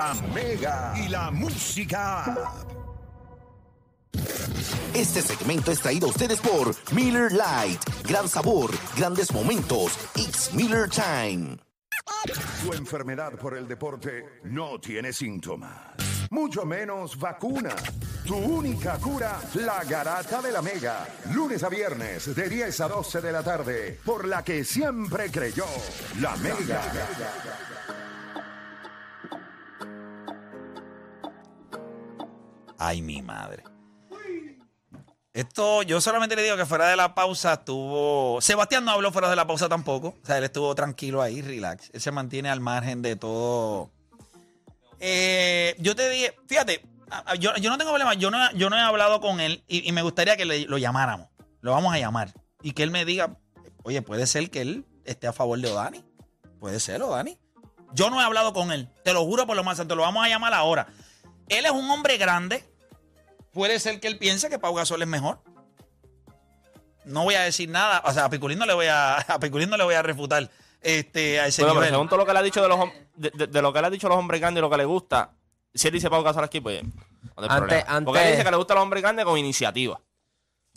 La Mega y la música. Este segmento es traído a ustedes por Miller Lite. Gran sabor, grandes momentos. It's Miller Time. Tu enfermedad por el deporte no tiene síntomas, mucho menos vacuna. Tu única cura, la garata de la Mega. Lunes a viernes de 10 a 12 de la tarde, por la que siempre creyó, la Mega. Ay, mi madre. Esto, yo solamente le digo que fuera de la pausa estuvo. Sebastián no habló fuera de la pausa tampoco. O sea, él estuvo tranquilo ahí, relax. Él se mantiene al margen de todo. Eh, yo te dije, fíjate, yo, yo no tengo problema. Yo no, yo no he hablado con él y, me gustaría que lo llamáramos. Lo vamos a llamar. Y que él me diga, oye, puede ser que él esté a favor de Odani. Puede ser, Odani. Yo no he hablado con él. Te lo juro por lo más santo. Lo vamos a llamar ahora. Él es un hombre grande. Puede ser que él piense que Pau Gasol es mejor. No voy a decir nada. O sea, a Piculín no le voy a, a, Piculín no le voy a refutar este, a ese Bueno, pero nivel. según todo lo que le ha dicho de los de, de- de lo que le ha dicho a los hombres grandes y lo que le gusta, si él dice Pau Gasol aquí, pues no hay Antes- problema. Porque antes- él dice que le gusta a los hombres grandes con iniciativa.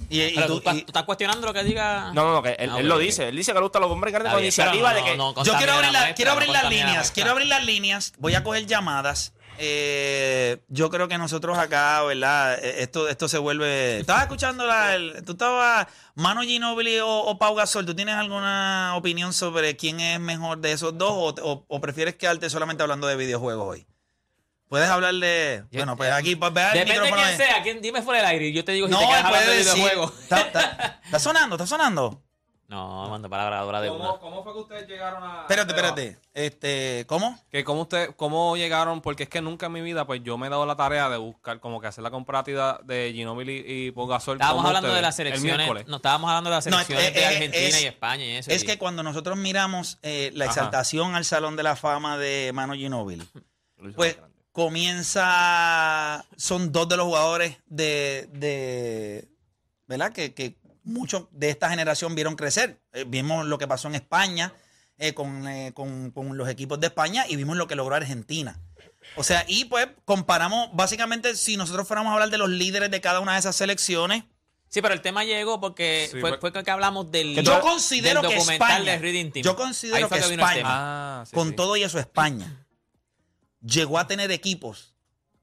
Y, y Pero tú- tú, estás- y- tú estás cuestionando lo que diga. No, no, no, que él, Ah, él lo dice. Él dice que le gusta a los hombres grandes con pero iniciativa no, de que. no, no yo quiero abrir, la la- muestra, quiero abrir las líneas. Quiero abrir las líneas. Voy a coger llamadas. Eh, yo creo que nosotros acá, ¿verdad? Eh, Esto, esto se vuelve. Estabas escuchando la. el- tú estabas. Mano Ginobili o, o Pau Gasol. ¿Tú tienes alguna opinión sobre quién es mejor de esos dos? O, o- o prefieres quedarte solamente hablando de videojuegos hoy? Puedes hablar de. Bueno, pues aquí, pues vea el Depende de quién sea, quién, dime fuera del aire y yo te digo si No, te quedas hablando de videojuegos. Está, está- está sonando, está sonando. No, mando palabra dura de una. ¿Cómo, ¿Cómo fue que ustedes llegaron a.? Espérate, espérate. Este, ¿cómo? Que cómo, usted, ¿Cómo llegaron? Porque es que nunca en mi vida, pues yo me he dado la tarea de buscar, como que hacer la comparativa de Ginobili y Pau Gasol. Estábamos hablando de las el selecciones. No, estábamos hablando de las No, selecciones eh, de Argentina es- y España y eso. Es y- que cuando nosotros miramos eh, la Ajá. exaltación al Salón de la Fama de Mano hizo pues comienza, son dos de los jugadores de, de ¿verdad? Que, que muchos de esta generación vieron crecer. Eh, vimos lo que pasó en España eh, con, eh, con- con los equipos de España y vimos lo que logró Argentina. O sea, y pues comparamos, básicamente, si nosotros fuéramos a hablar de los líderes de cada una de esas selecciones, Sí, pero el tema llegó porque Sí, fue, fue- que hablamos del, yo considero del que España, de Reading Team. yo considero que España. Ah, sí, con sí. todo y eso España llegó a tener equipos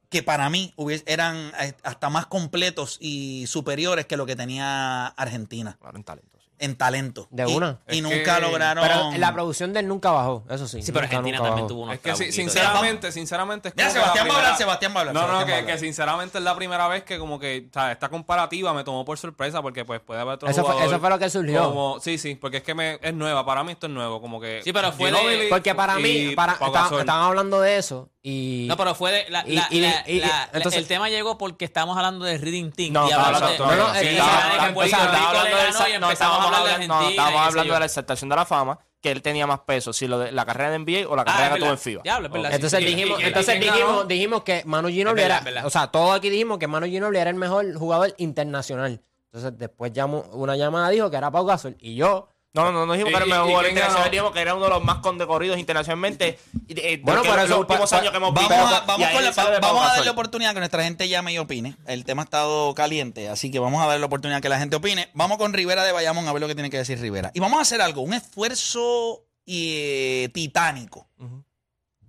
que para mí eran eh, hasta más completos y superiores que lo que tenía Argentina Claro, en talento. En talento. De Y- una. Y, nunca que- lograron. Pero la producción de él nunca bajó, eso sí. Sí, pero nunca, Argentina nunca también bajó. tuvo unos Es que sí, sinceramente, sinceramente es Mira, como que Sebastián va a hablar, primera- Sebastián va a hablar, No, no, Sebastián va a que, hablar. que sinceramente es la primera vez que como que, o sea, esta comparativa me tomó por sorpresa porque pues puede haber otro Eso fue- jugador eso fue lo que surgió. como- sí, sí, porque es que me, es nueva, para mí esto es nuevo, como que... Sí, pero fue de- Ginóbili Porque para y mí, para, Pau estaban Gasol. estaban hablando de eso y... No, pero fue de. La, Y- la- y- la- y- la- la- entonces- el tema llegó porque estábamos hablando de Reading Team. No, y de. hablando- no, no, sí, es estaba estaba- de estaba le hablando y no, empezamos a estábamos de no, estábamos hablando de la exaltación de la fama, que él tenía más peso, si lo de la carrera de NBA o la Ah, carrera es que tuvo en. FIBA. Diablo, es verdad. Entonces dijimos, entonces dijimos, dijimos que Manu Ginobili era, o sea, todos aquí dijimos que Manu Ginobili era el mejor jugador internacional. Entonces después llamó, una llamada dijo que era Pau Gasol y yo, No, no, no dijimos que era el mejor jugador internacional, dijimos que era uno de los más condecorridos internacionalmente. Eh, Bueno, por los últimos años que hemos visto. vamos, a darle oportunidad que nuestra gente llame y opine. El tema ha estado caliente, así que vamos a darle la oportunidad que la gente opine. Vamos con Rivera de Bayamón a ver lo que tiene que decir Rivera. Y vamos a hacer algo, un esfuerzo eh, titánico.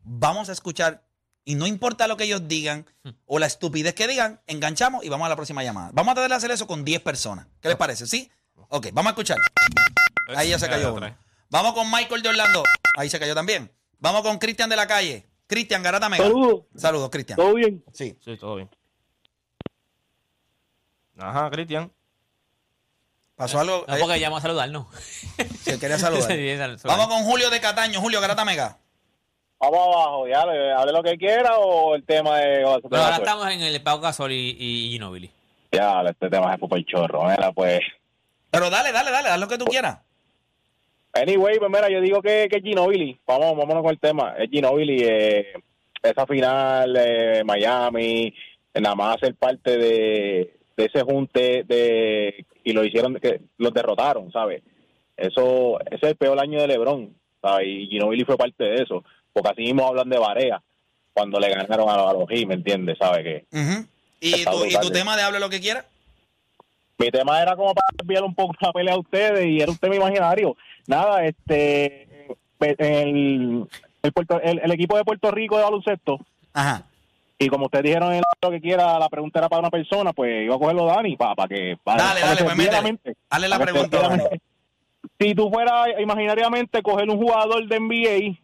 Vamos a escuchar, y no importa lo que ellos digan o la estupidez que digan, enganchamos y vamos a la próxima llamada. Vamos a tratar de hacer eso con 10 personas. ¿Qué les parece? ¿Sí? Ok, vamos a escuchar. Ahí ya se cayó uno. Vamos con Michael de Orlando. Ahí se cayó también. Vamos con Cristian de la calle. Cristian Garata Mega. Saludos. Saludos, Cristian. ¿Todo bien? Sí. Sí, todo bien. Ajá, Cristian. Pasó algo. No, eh, porque llamó a saludarnos. él quería saludar. Vamos con Julio de Cataño. Julio Garata Mega. Vamos abajo, ya, le- hable lo que quiera o el tema de... Pero ahora estamos en el Pau Gasol y, y Ginobili. Ya, este tema es por chorro, mira, pues... Pero dale, dale, dale, haz lo que tú quieras. Anyway, pues mira, yo digo que, que Ginobili, vamos, vámonos con el tema, es Ginobili, eh, esa final de Miami, nada más ser parte de, de ese junte de y lo hicieron, que los derrotaron, ¿sabes? Eso, ese es el peor año de LeBron, ¿sabes? Y Ginobili fue parte de eso, porque así mismo hablan de Barea. cuando le ganaron a, a los Heat, ¿me entiendes? ¿Sabes qué? ¿Y, tu, y tu tema de hable lo que quieras? Mi tema era como para enviar un poco la pelea a ustedes y era un tema imaginario. Nada, este, el, el, Puerto- el- el equipo de Puerto Rico de baloncesto, Ajá. y como ustedes dijeron en lo que quiera, la pregunta era para una persona, pues iba a cogerlo Dani para, para que... Para, Dale, para dale, pues mente. Hazle la pregunta. Si tú fueras imaginariamente coger un jugador de NBA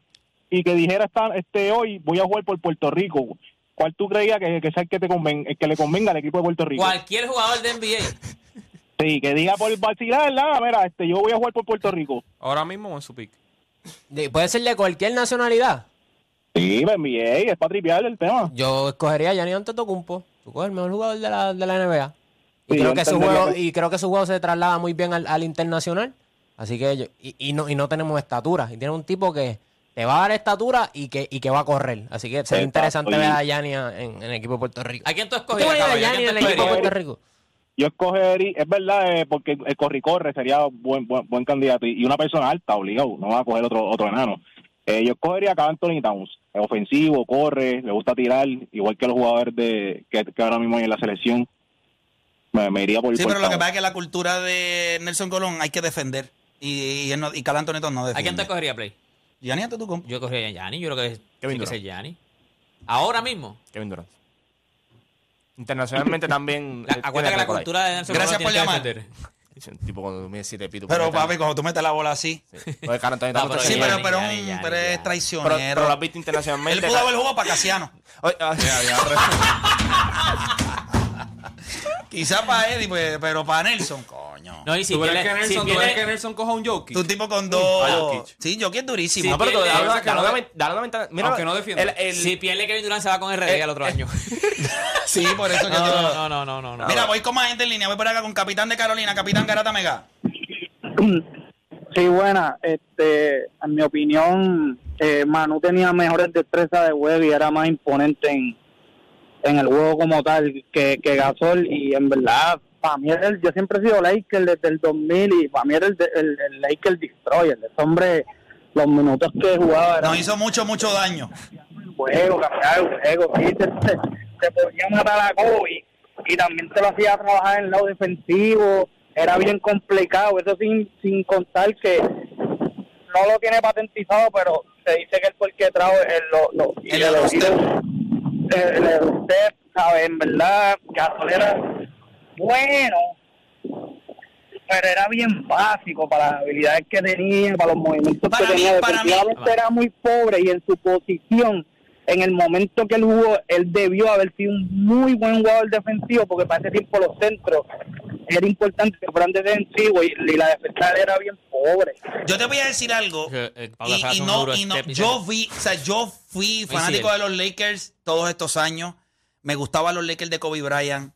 y que dijera esta, este hoy voy a jugar por Puerto Rico, ¿cuál tú creías que, que sea el que, te conven, el que le convenga al equipo de Puerto Rico? Cualquier jugador de NBA. Sí, que diga por vacilar, nada, mira, este, yo voy a jugar por Puerto Rico. Ahora mismo o en su pick. De- Puede ser de cualquier nacionalidad. Sí, me envié, es para tripear el tema. Yo escogería a Gianni Antetokounmpo. Tú coges el mejor jugador de la, de la NBA. Y, Sí, creo que su juego, que- y creo que su juego se traslada muy bien al, al internacional. Así que yo- y, y no, y no tenemos estatura. Y tiene un tipo que te va a dar estatura y que, y que va a correr. Así que sería Exacto, interesante ver a Gianni en, en el equipo de Puerto Rico. ¿A quién tú ¿Qué escogerías, voy a quién en el equipo de? Puerto Rico? Yo escogería, es verdad, eh, porque el corri-corre sería buen, buen, buen candidato y y una persona alta, obligado, no va a coger otro otro enano. Eh, yo escogería a Anthony Towns, es ofensivo, corre, le gusta tirar, igual que los jugadores de que, que ahora mismo hay en la selección. Me, me iría por Sí, por pero lo que pasa es que la cultura de Nelson Colón hay que defender. Y, y, él no- y Cal Anthony Towns no ¿A quién te defiende. escogería, Play? Gianni Antetokounmpo. Yo escogería a Yanni. Yo creo que Kevin tiene que Durant. ser Yanni. Ahora mismo. Kevin Durant. Internacionalmente también. La- eh, acuérdate que la cultura de Nelson Gracias por llamar. Tipo cuando mide siete pitos. Pero, papi, cuando tú metes la bola así. Oye, Carl Anthony No, pero Sí, pero, pero, un- pero es Gianni. pero, traicionero. pero lo has visto internacionalmente. Él pudo haber jugado para Casiano. Oye, ah, Quizá para Eddie, pues, pero para Nelson, coño. No, y si ¿Tú que Nelson, si tú que Nelson coja un jockey? Tú un tipo con dos. Jokic. Sí, Jokic es durísimo. no, pero pierde- dale una- dale no una de- ven- dale una ventana. Mira, Aunque no defienda. el- el- si pierde Kevin Durant se va con RD al otro año. Sí, por eso que No, yo- no, no, no, no, no. Mira, voy con más gente en línea. Voy por acá con Capitán de Carolina, Capitán Garata Mega. Sí, buena. Este, en mi opinión, eh, Manu tenía mejores destrezas de web y era más imponente en, en el juego como tal que, que Gasol. Y en verdad, para mí, el- yo siempre he sido Laker desde el 2000 y para mí era el, el, el Laker Destroyer. Ese hombre, los minutos que jugaba Nos hizo mucho, mucho daño. juego, cambiar el juego. Sí, se, se, se podía matar a Kobe y también te lo hacía trabajar en el lado defensivo. Era bien complicado, eso sin, sin contar que no lo tiene patentizado, pero se dice que el porque trajo el, lo, lo, El el- El Eurostep, ¿sabes? En verdad, Gasol era bueno, pero era bien básico para las habilidades que tenía, para los movimientos Para que mí- tenía. para mí- era muy pobre y en su posición, en el momento que él jugó, él debió haber sido un muy buen jugador defensivo, porque para ese tiempo los centros era importante que fueran defensivos y, y la defensa era bien pobre. Yo te voy a decir algo. Que, eh, Y, no, y no, yo fui, o sea, yo fui fanático de los Lakers todos estos años. Me gustaban los Lakers de Kobe Bryant.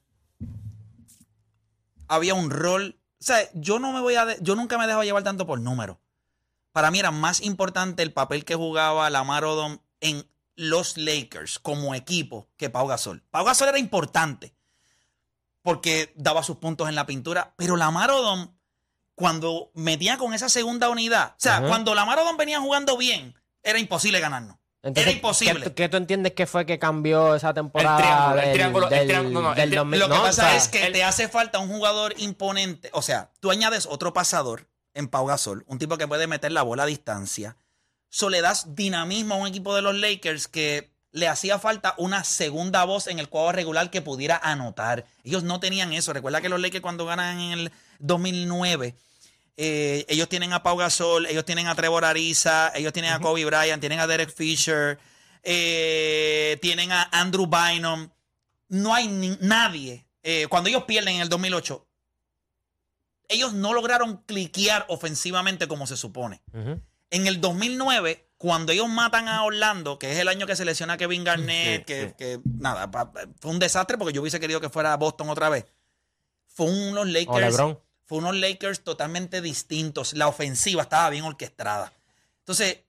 Había un rol. O sea, yo no me voy a. de- yo nunca me dejo llevar tanto por números. Para mí era más importante el papel que jugaba Lamar Odom en los Lakers como equipo que Pau Gasol. Pau Gasol era importante porque daba sus puntos en la pintura, pero Lamar Odom cuando metía con esa segunda unidad, o sea, Ajá. cuando Lamar Odom venía jugando bien, era imposible ganarnos. Entonces, era imposible. ¿qué, qué tú entiendes que fue que cambió esa temporada? triángulo, el del- triángulo, el del- triángulo, no, el 2000? Lo que No, pasa o sea, es que el- te hace falta un jugador imponente. O sea, tú añades otro pasador en Pau Gasol, un tipo que puede meter la bola a distancia. So le das dinamismo a un equipo de los Lakers que le hacía falta una segunda voz en el cuadro regular que pudiera anotar. Ellos no tenían eso. Recuerda que los Lakers cuando ganan en el 2009, eh, ellos tienen a Pau Gasol, ellos tienen a Trevor Ariza, ellos tienen a Kobe Bryant, tienen a Derek Fisher, eh, tienen a Andrew Bynum. No hay ni- nadie. eh, cuando ellos pierden en el 2008, ellos no lograron cliquear ofensivamente como se supone. En el 2009, cuando ellos matan a Orlando, que es el año que se lesiona a Kevin Garnett, Sí, que, sí. que, nada, fue un desastre porque yo hubiese querido que fuera Boston otra vez. Fue unos Lakers. Fue unos Lakers totalmente distintos. La ofensiva estaba bien orquestada. Entonces,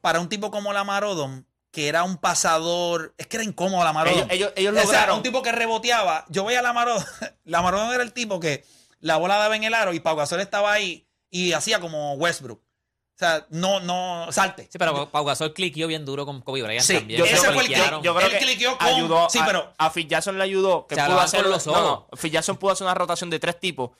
para un tipo como Lamar Odom, que era un pasador, es que era incómodo Lamar Ellos, Odom. ellos, ellos O sea, lograron. un tipo que reboteaba. Yo veía a Lamarón. Lamarón era el tipo que la bola daba en el aro y Pau Gasol estaba ahí y hacía como Westbrook. O sea, no, no, salte. Sí, pero Pau Gasol cliqueó bien duro con Kobe Bryant Sí, también. yo- Se ese fue el que-. Yo creo Él que cliqueó con- ayudó sí, a, pero- a Phil Jackson le ayudó que Se pudo hacer con los no, ojos. no, Phil Jackson pudo hacer una rotación de tres tipos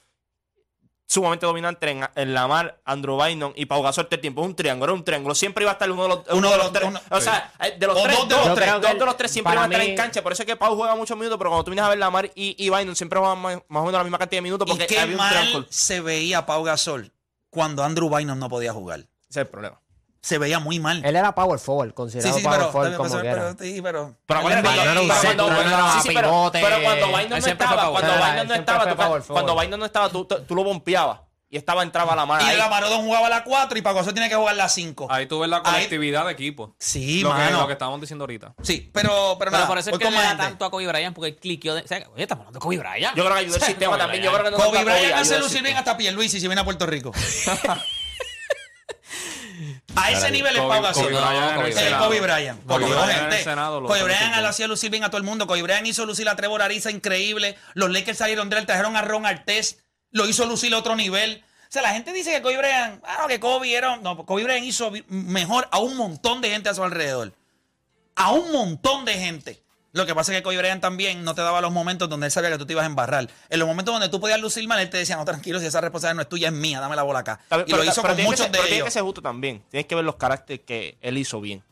sumamente dominante en, en Lamar, Andrew Bynum y Pau Gasol todo el tiempo. Es un triángulo, era un triángulo. Siempre iba a estar uno de los, uno de los tres. uno- o sea, eh, de los tres, dos de los tres, tres. dos de los tres siempre iban a estar en cancha. Por eso es que Pau juega muchos minutos, pero cuando tú vienes a ver Lamar y, y Bynum siempre juegan más, más o menos la misma cantidad de minutos Y porque qué había un mal triángulo. se veía Pau Gasol cuando Andrew Bynum no podía jugar. Ese es el problema. Se veía muy mal. Él era power forward, considerado sí, power pero, forward como pero, sí, pero, Pero cuando- él no era sí, sí, pero- pivote. Pero cuando Bynum no estaba, cuando. Bynum no estaba, fue tú- power cuando. Bynum no estaba, tú, lo bompeabas. Y estaba entraba la mano Y ahí. la Marodón jugaba la 4 y Pau Gasol tiene que jugar la 5. Ahí tú ves la Ahí- colectividad de equipo. Sí, lo, que, mano. lo que estábamos diciendo ahorita. Sí, pero, pero, Pero nada. por eso es que le da tanto a Kobe Bryant porque él cliqueó. De, o sea, oye, estamos hablando de Kobe Bryant. Yo creo que ayudó el sistema Kobe también. Yo Bryant. creo que no Kobe Bryant hace lucir bien hasta Pierluisi si viene a Puerto Rico. a ese nivel es Pau Gasol. Kobe Bryant en el Kobe Bryant. Kobe Bryant Kobe Bryant lucir lo bien. hacía lucir bien a todo el mundo. Kobe Bryant hizo lucir a Trevor Ariza increíble. Los Lakers salieron de él, trajeron a Ron Artés. Lo hizo lucir a otro nivel. O sea, la gente dice que Kobe Bryant, ah, no, que Kobe era. No, Kobe Bryant hizo mejor a un montón de gente a su alrededor. A un montón de gente. Lo que pasa es que Kobe Bryant también no te daba los momentos donde él sabía que tú te ibas a embarrar. En los momentos donde tú podías lucir mal, él te decía, no, tranquilo, si esa responsabilidad no es tuya, es mía, dame la bola acá. Bien, Y pero- lo hizo pero con que muchos ser- pero de Tiene que ellos. ser justo también. Tienes que ver los caracteres que él hizo bien.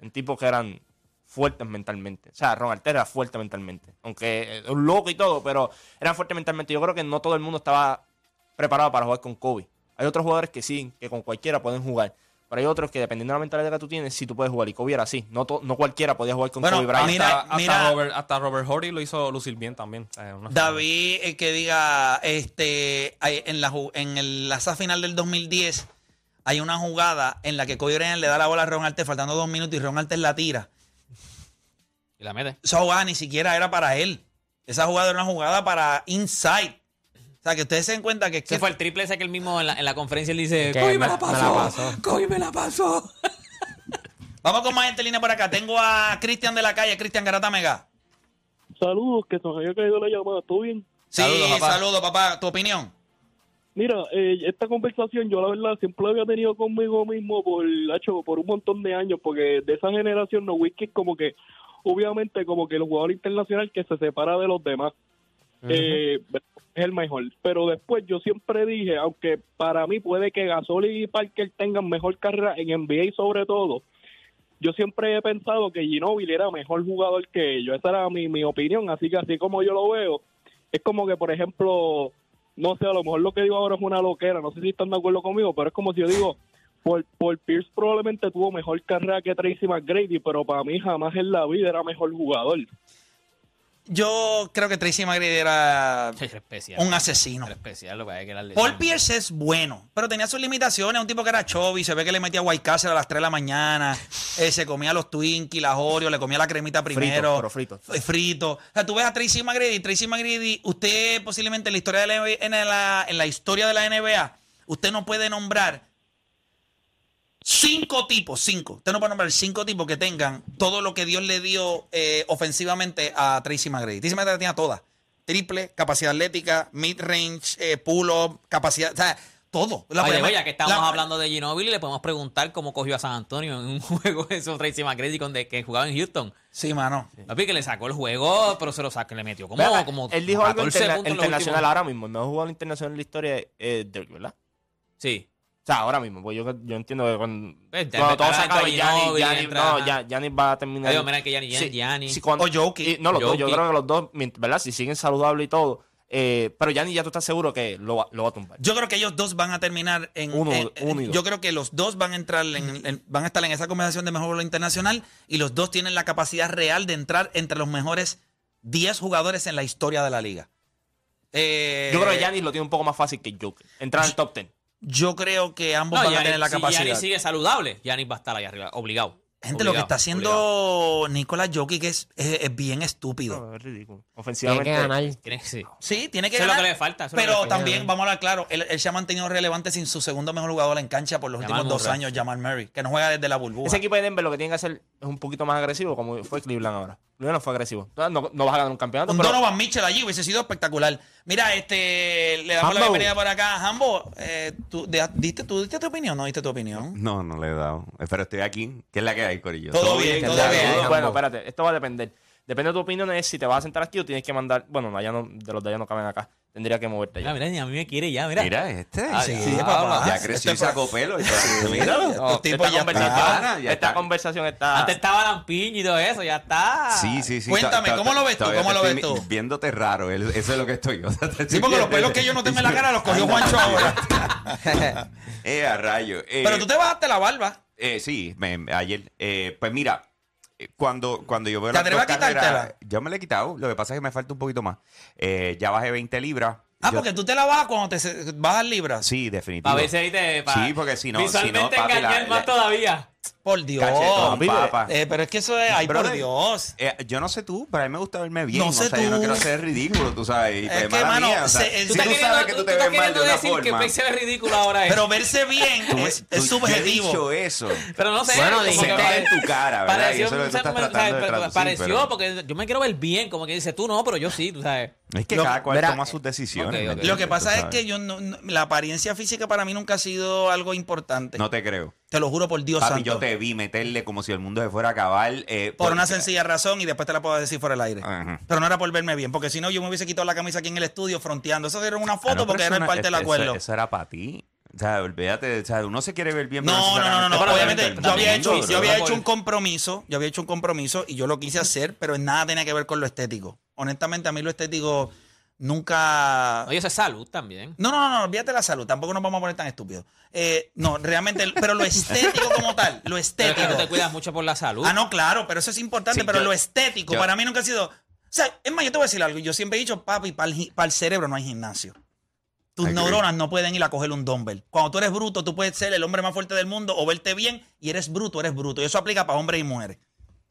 En tipos que eran fuertes mentalmente. O sea, Ron Artest era fuerte mentalmente. Aunque eh, un loco y todo, pero eran fuertes mentalmente. Yo creo que no todo el mundo estaba preparado para jugar con Kobe. Hay otros jugadores que sí, que con cualquiera pueden jugar. Pero hay otros que dependiendo de la mentalidad que tú tienes, sí tú puedes jugar. Y Kobe era así. No, to- no cualquiera podía jugar con Bueno, Kobe Bryant. mira, hasta, Robert, hasta Robert Horry lo hizo lucir bien también. Una- David, eh, que diga, este, hay- en la, en el, la final del 2010, hay una jugada en la que Kobe Bryant le da la bola a Ron Artes faltando dos minutos y Ron Artes la tira. Y la mete. Esa jugada ni siquiera era para él. Esa jugada era una jugada para inside. O sea, que ustedes se den cuenta que fue el triple ese que él mismo en la, en la conferencia él dice, Kobe me, me- la me pasó, la pasó". Kobe me la pasó. Vamos con más gente en línea por acá. Tengo a Cristian de la calle, Cristian Garata Mega. Saludos, que se nos había caído la llamada, ¿todo bien? Sí, Saludos, papá. ¿Tu opinión? Mira, eh, esta conversación yo la verdad siempre la había tenido conmigo mismo por, hacho, por un montón de años, porque de esa generación no whisky es como que, obviamente como que el jugador internacional que se separa de los demás eh, es el mejor. Pero después yo siempre dije, aunque para mí puede que Gasol y Parker tengan mejor carrera en NBA sobre todo, yo siempre he pensado que Ginobili era mejor jugador que ellos. Esa era mi, mi opinión, así que así como yo lo veo, es como que, por ejemplo, no sé, a lo mejor lo que digo ahora es una loquera, no sé si están de acuerdo conmigo, pero es como si yo digo, Paul, Paul Pierce probablemente tuvo mejor carrera que Tracy McGrady, pero para mí jamás en la vida era mejor jugador. Yo creo que Tracy McGrady era especial. un asesino. Especial, lo que hay que darle. Paul Pierce es bueno, pero tenía sus limitaciones. Un tipo que era chubby, se ve que le metía White Castle a las 3 de la mañana, eh, se comía los Twinkies, las Oreo, le comía la cremita primero. pero frito. Frito. O sea, tú ves a Tracy McGrady. Tracy McGrady, usted posiblemente en la historia de la, NBA en la, en la historia de la NBA, usted no puede nombrar cinco tipos, cinco. Usted no puede nombrar cinco tipos que tengan todo lo que Dios le dio eh, ofensivamente a Tracy McGrady. Tracy McGrady tenía todas. Triple, capacidad atlética, mid-range, eh, pull-up, capacidad, o sea, todo. La Oye, primera- ya que estamos la- hablando de Ginobili, le podemos preguntar cómo cogió a San Antonio en un juego de esos Tracy McGrady con de, que jugaba en Houston. Sí, mano. Papi, que le sacó el juego, pero se lo sacó, le metió como, como él dijo algo 14 interna- puntos en los internacional ahora mismo. El mejor jugador internacional en la historia eh, Dirk, ¿verdad? Sí. O sea, ahora mismo, pues yo, yo entiendo que cuando, Pues, cuando todo se acabe, no, Giannis va a terminar. Adiós, mira que Giannis- Sí, Giannis. sí, cuando- O Jokic. y- no, los dos, yo Jokic. creo que los dos, ¿verdad? Si siguen saludables y todo. eh, pero Giannis ya tú estás seguro que lo, va- lo va a tumbar. Yo creo que ellos dos van a terminar en. Uno- en- en- uno y dos. yo creo que los dos van a entrar en, en- van a estar en esa conversación de mejor internacional y los dos tienen la capacidad real de entrar entre los mejores 10 jugadores en la historia de la liga. Eh, Yo creo que Giannis lo tiene un poco más fácil que Joker. Entrar al top 10. Yo creo que ambos No, van a tener la si capacidad. Giannis sigue saludable, Giannis va a estar ahí arriba, obligado. Gente, lo que está haciendo Nicolás Jokic es, es, es bien estúpido. No, es ridículo. Tiene Ofensivamente. que ganar. Tiene- sí. Sí, tiene que Eso es lo ganar. que le falta, eso es lo que pero le falta. también, vamos a hablar claro, él, él se ha mantenido relevante sin su segundo mejor jugador en cancha por los Jamal últimos dos Murray. años, Jamal Murray, que no juega desde la burbuja. Ese equipo de Denver lo que tiene que hacer es un poquito más agresivo, como fue Cleveland ahora. Cleveland no fue agresivo. Entonces, no, no vas a ganar un campeonato. Un pero- Donovan Mitchell allí hubiese sido espectacular. Mira, este, le damos la bienvenida por acá. Hambo, eh, ¿tú, de- diste, ¿tú diste tu opinión? ¿No diste tu opinión? No, no le he dado. Eh, Pero estoy aquí. ¿Qué es la que hay, Corillo? Todo bien, todo bien. no, Bueno, espérate, esto va a depender. Depende de tu opinión, es si te vas a sentar aquí o tienes que mandar. Bueno, allá no, de los de allá no caben acá. Tendría que moverte Mira, allá. mira, ni a mí me quiere ya, mira. Mira este. Ah, Sí, sí, papá. Ya creció y Este sacó pelo. y. Míralo. Estos tipos esta ya conversación, están. Ya esta está. conversación está. Antes estaba Lampiño y todo eso, ya está. Sí, sí, sí. Cuéntame, Ta- ta- ¿cómo lo ves tú? ¿Cómo lo ves tú? Viéndote raro. el- Eso es lo que estoy. o sea, te Sí, porque los pelos que yo no tengo en la cara los cogió Juancho ahora. Eh, a rayo. Eh, Pero tú te bajaste la barba. Eh, sí, me- ayer. Eh, pues mira, eh, cuando, cuando yo veo ¿Te atreves a quitártela? yo me la he quitado. Lo que pasa es que me falta un poquito más. Eh, ya bajé 20 libras. Ah, Yo- porque tú te la bajas cuando te bajas libras. Sí, definitivo. Para ver si ahí te. pa- Sí, porque si no- si no, Visualmente papi, engañar la- más la- todavía. Por Dios. Cachetón, Papi, papá. Eh, pero es que eso es, ay, por Dios. eh, yo no sé tú, pero a mí me gusta verme bien. No sé o sea, yo no tú. quiero ser ridículo, tú sabes. Y, Es pues, que, mano, mía, o sea, se- si tú tú, sabes que tú te estás ves mal de queriendo una decir que forma. Se ve ridículo ahora. Pero verse bien tú- es, tú- es yo he subjetivo. dicho eso. Pero no sé. Bueno, dijiste en tu cara, ¿verdad? Y Pareció, eso es lo que tú o sea, estás me- tratando de o sea, traducir, pareció porque yo me quiero ver bien, como que dice tú no, pero yo sí, tú sabes. Es que Lo- cada cual verá, toma sus decisiones. ok, ¿me ok. Lo que pasa Tú es que yo no, no- la apariencia física para mí nunca ha sido algo importante. No te creo. Te lo juro por Dios Papi, santo. yo te vi meterle como si el mundo se fuera a acabar. eh, Por una sencilla razón y después te la puedo decir fuera del aire. Ajá. Pero no era por verme bien, porque si no yo me hubiese quitado la camisa aquí en el estudio fronteando. Eso era una Ah, foto no, porque era eso parte del eso- acuerdo. Eso, era para ti. O sea, olvídate. O sea, uno se quiere ver bien. No, no, no, no, no. Obviamente, yo había, hecho, yo había hecho un compromiso, yo había hecho un compromiso y yo lo quise hacer, pero en nada tenía que ver con lo estético. Honestamente, a mí lo estético nunca. Oye, eso es salud también. No, no, no, no, olvídate la salud. Tampoco nos vamos a poner tan estúpidos. Eh, no, realmente, pero lo estético como tal, lo Pero es estético. que no te cuidas mucho por la salud. Ah, no, claro, pero eso es importante. Sí, pero yo- lo estético, yo- para mí nunca ha sido. O sea, es más, yo te voy a decir algo. Yo siempre he dicho, papi, para el, para el cerebro no hay gimnasio. Tus neuronas no pueden ir a coger un dumbbell. Cuando tú eres bruto, tú puedes ser el hombre más fuerte del mundo o verte bien y eres bruto, eres bruto. Y eso aplica para hombres y mujeres.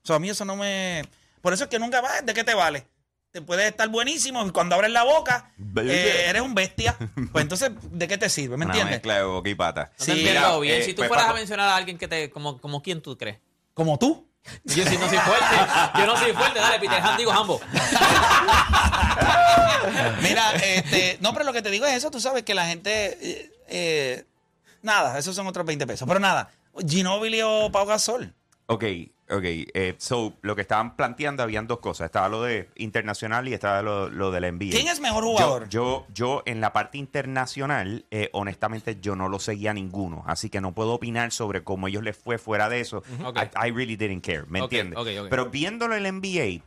O sea, a mí eso no me. Por eso es que nunca va. ¿De qué te vale? Te puedes estar buenísimo y cuando abres la boca, eh, eres un bestia. Pues entonces, ¿de qué te sirve? ¿Me Una entiendes? mezcla de boca y pata. No te Sí, entiendo mira, bien. eh, si tú pues, fueras a Paco- mencionar a alguien que te. Como, como quién tú crees. Como tú. Yo sí no soy fuerte. Yo no soy fuerte. Dale, Peter Han, digo Hambo. Mira, este, no, pero lo que te digo es eso, tú sabes que la gente, eh, eh, nada, esos son otros 20 pesos, pero nada, Ginobili o Pau Gasol. Ok, ok. eh, so, lo que estaban planteando habían dos cosas. Estaba lo de internacional y estaba lo, lo de la NBA. ¿Quién es mejor jugador? Yo, yo, yo en la parte internacional, eh, honestamente, yo no lo seguía ninguno. Así que no puedo opinar sobre cómo ellos les fue fuera de eso. I, I really didn't care, ¿me entiendes? Pero viéndolo en la NBA,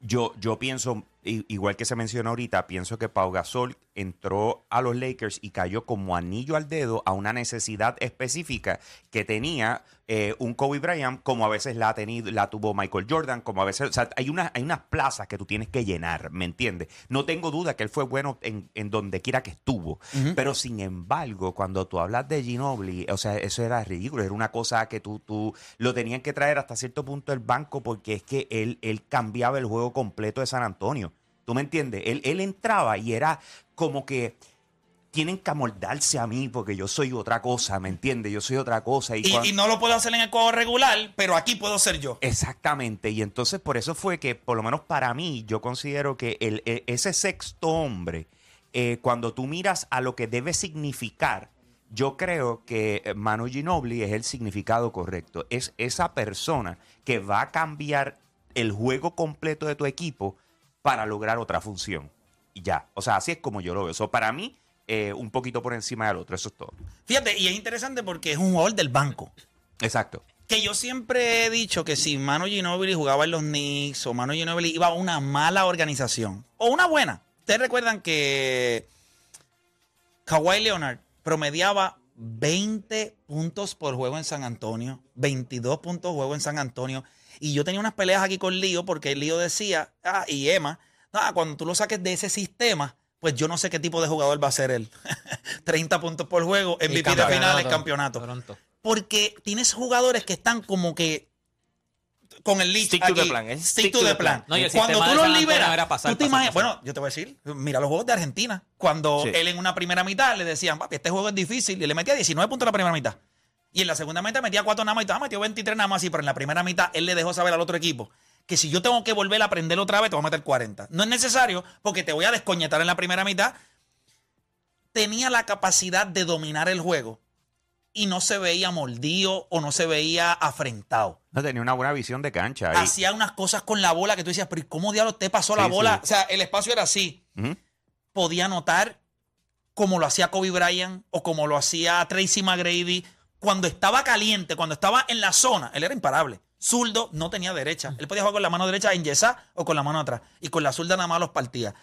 yo, yo pienso, igual que se mencionó ahorita, pienso que Pau Gasol entró a los Lakers y cayó como anillo al dedo a una necesidad específica que tenía eh, un Kobe Bryant, como a veces la ha tenido, la tuvo Michael Jordan, como a veces, o sea, hay unas, hay unas plazas que tú tienes que llenar, ¿me entiendes? No tengo duda que él fue bueno en, en donde quiera que estuvo, pero sin embargo, cuando tú hablas de Ginobili, o sea, eso era ridículo, era una cosa que tú, tú lo tenían que traer hasta cierto punto del banco porque es que él, él cambiaba el juego completo de San Antonio. ¿Tú me entiendes? Él, él entraba y era como que tienen que amoldarse a mí porque yo soy otra cosa, ¿me entiendes? Yo soy otra cosa. Y, Y, y no lo puedo hacer en el juego regular, pero aquí puedo ser yo. Exactamente, y entonces por eso fue que, por lo menos para mí, yo considero que el, e- ese sexto hombre, eh, cuando tú miras a lo que debe significar, yo creo que eh, Manu Ginobili es el significado correcto. Es esa persona que va a cambiar el juego completo de tu equipo para lograr otra función. Y ya, o sea, así es como yo lo veo. So, para mí, eh, un poquito por encima del otro, eso es todo. Fíjate, y es interesante porque es un jugador del banco. Exacto. Que yo siempre he dicho que si Manu Ginobili jugaba en los Knicks o Manu Ginobili iba a una mala organización o una buena. Ustedes recuerdan que Kawhi Leonard promediaba 20 puntos por juego en San Antonio, 22 puntos por juego en San Antonio. Y yo tenía unas peleas aquí con Lío porque Lío decía, ah, y Emma, ah, cuando tú lo saques de ese sistema, pues yo no sé qué tipo de jugador va a ser él. 30 puntos por juego, MVP de finales, campeonato. Porque tienes jugadores que están como que con el list Stick to the plan, ¿eh? Stick, to, the plan. No, y el Cuando tú Antonio liberas, era pasar, tú te pasar, imaginas, pasar. bueno, yo te voy a decir, mira los juegos de Argentina, cuando Sí. él en una primera mitad le decían, papi, este juego es difícil, y le metía 19 puntos en la primera mitad. Y en la segunda mitad metía cuatro nada más y todo, metió 23 nada más, sí, pero en la primera mitad él le dejó saber al otro equipo que si yo tengo que volver a aprender otra vez, te voy a meter 40. No es necesario porque te voy a descoñetar en la primera mitad. Tenía la capacidad de dominar el juego y no se veía mordido o no se veía afrentado. No tenía una buena visión de cancha. Hacía unas cosas con la bola que tú decías, pero ¿y ¿cómo diablos te pasó la bola? sí. O sea, el espacio era así. Podía notar como lo hacía Kobe Bryant o como lo hacía Tracy McGrady. Cuando estaba caliente, cuando estaba en la zona, él era imparable. Zurdo no tenía derecha. Él podía jugar con la mano derecha en yesá o con la mano atrás. Y con la zurda nada más los partía.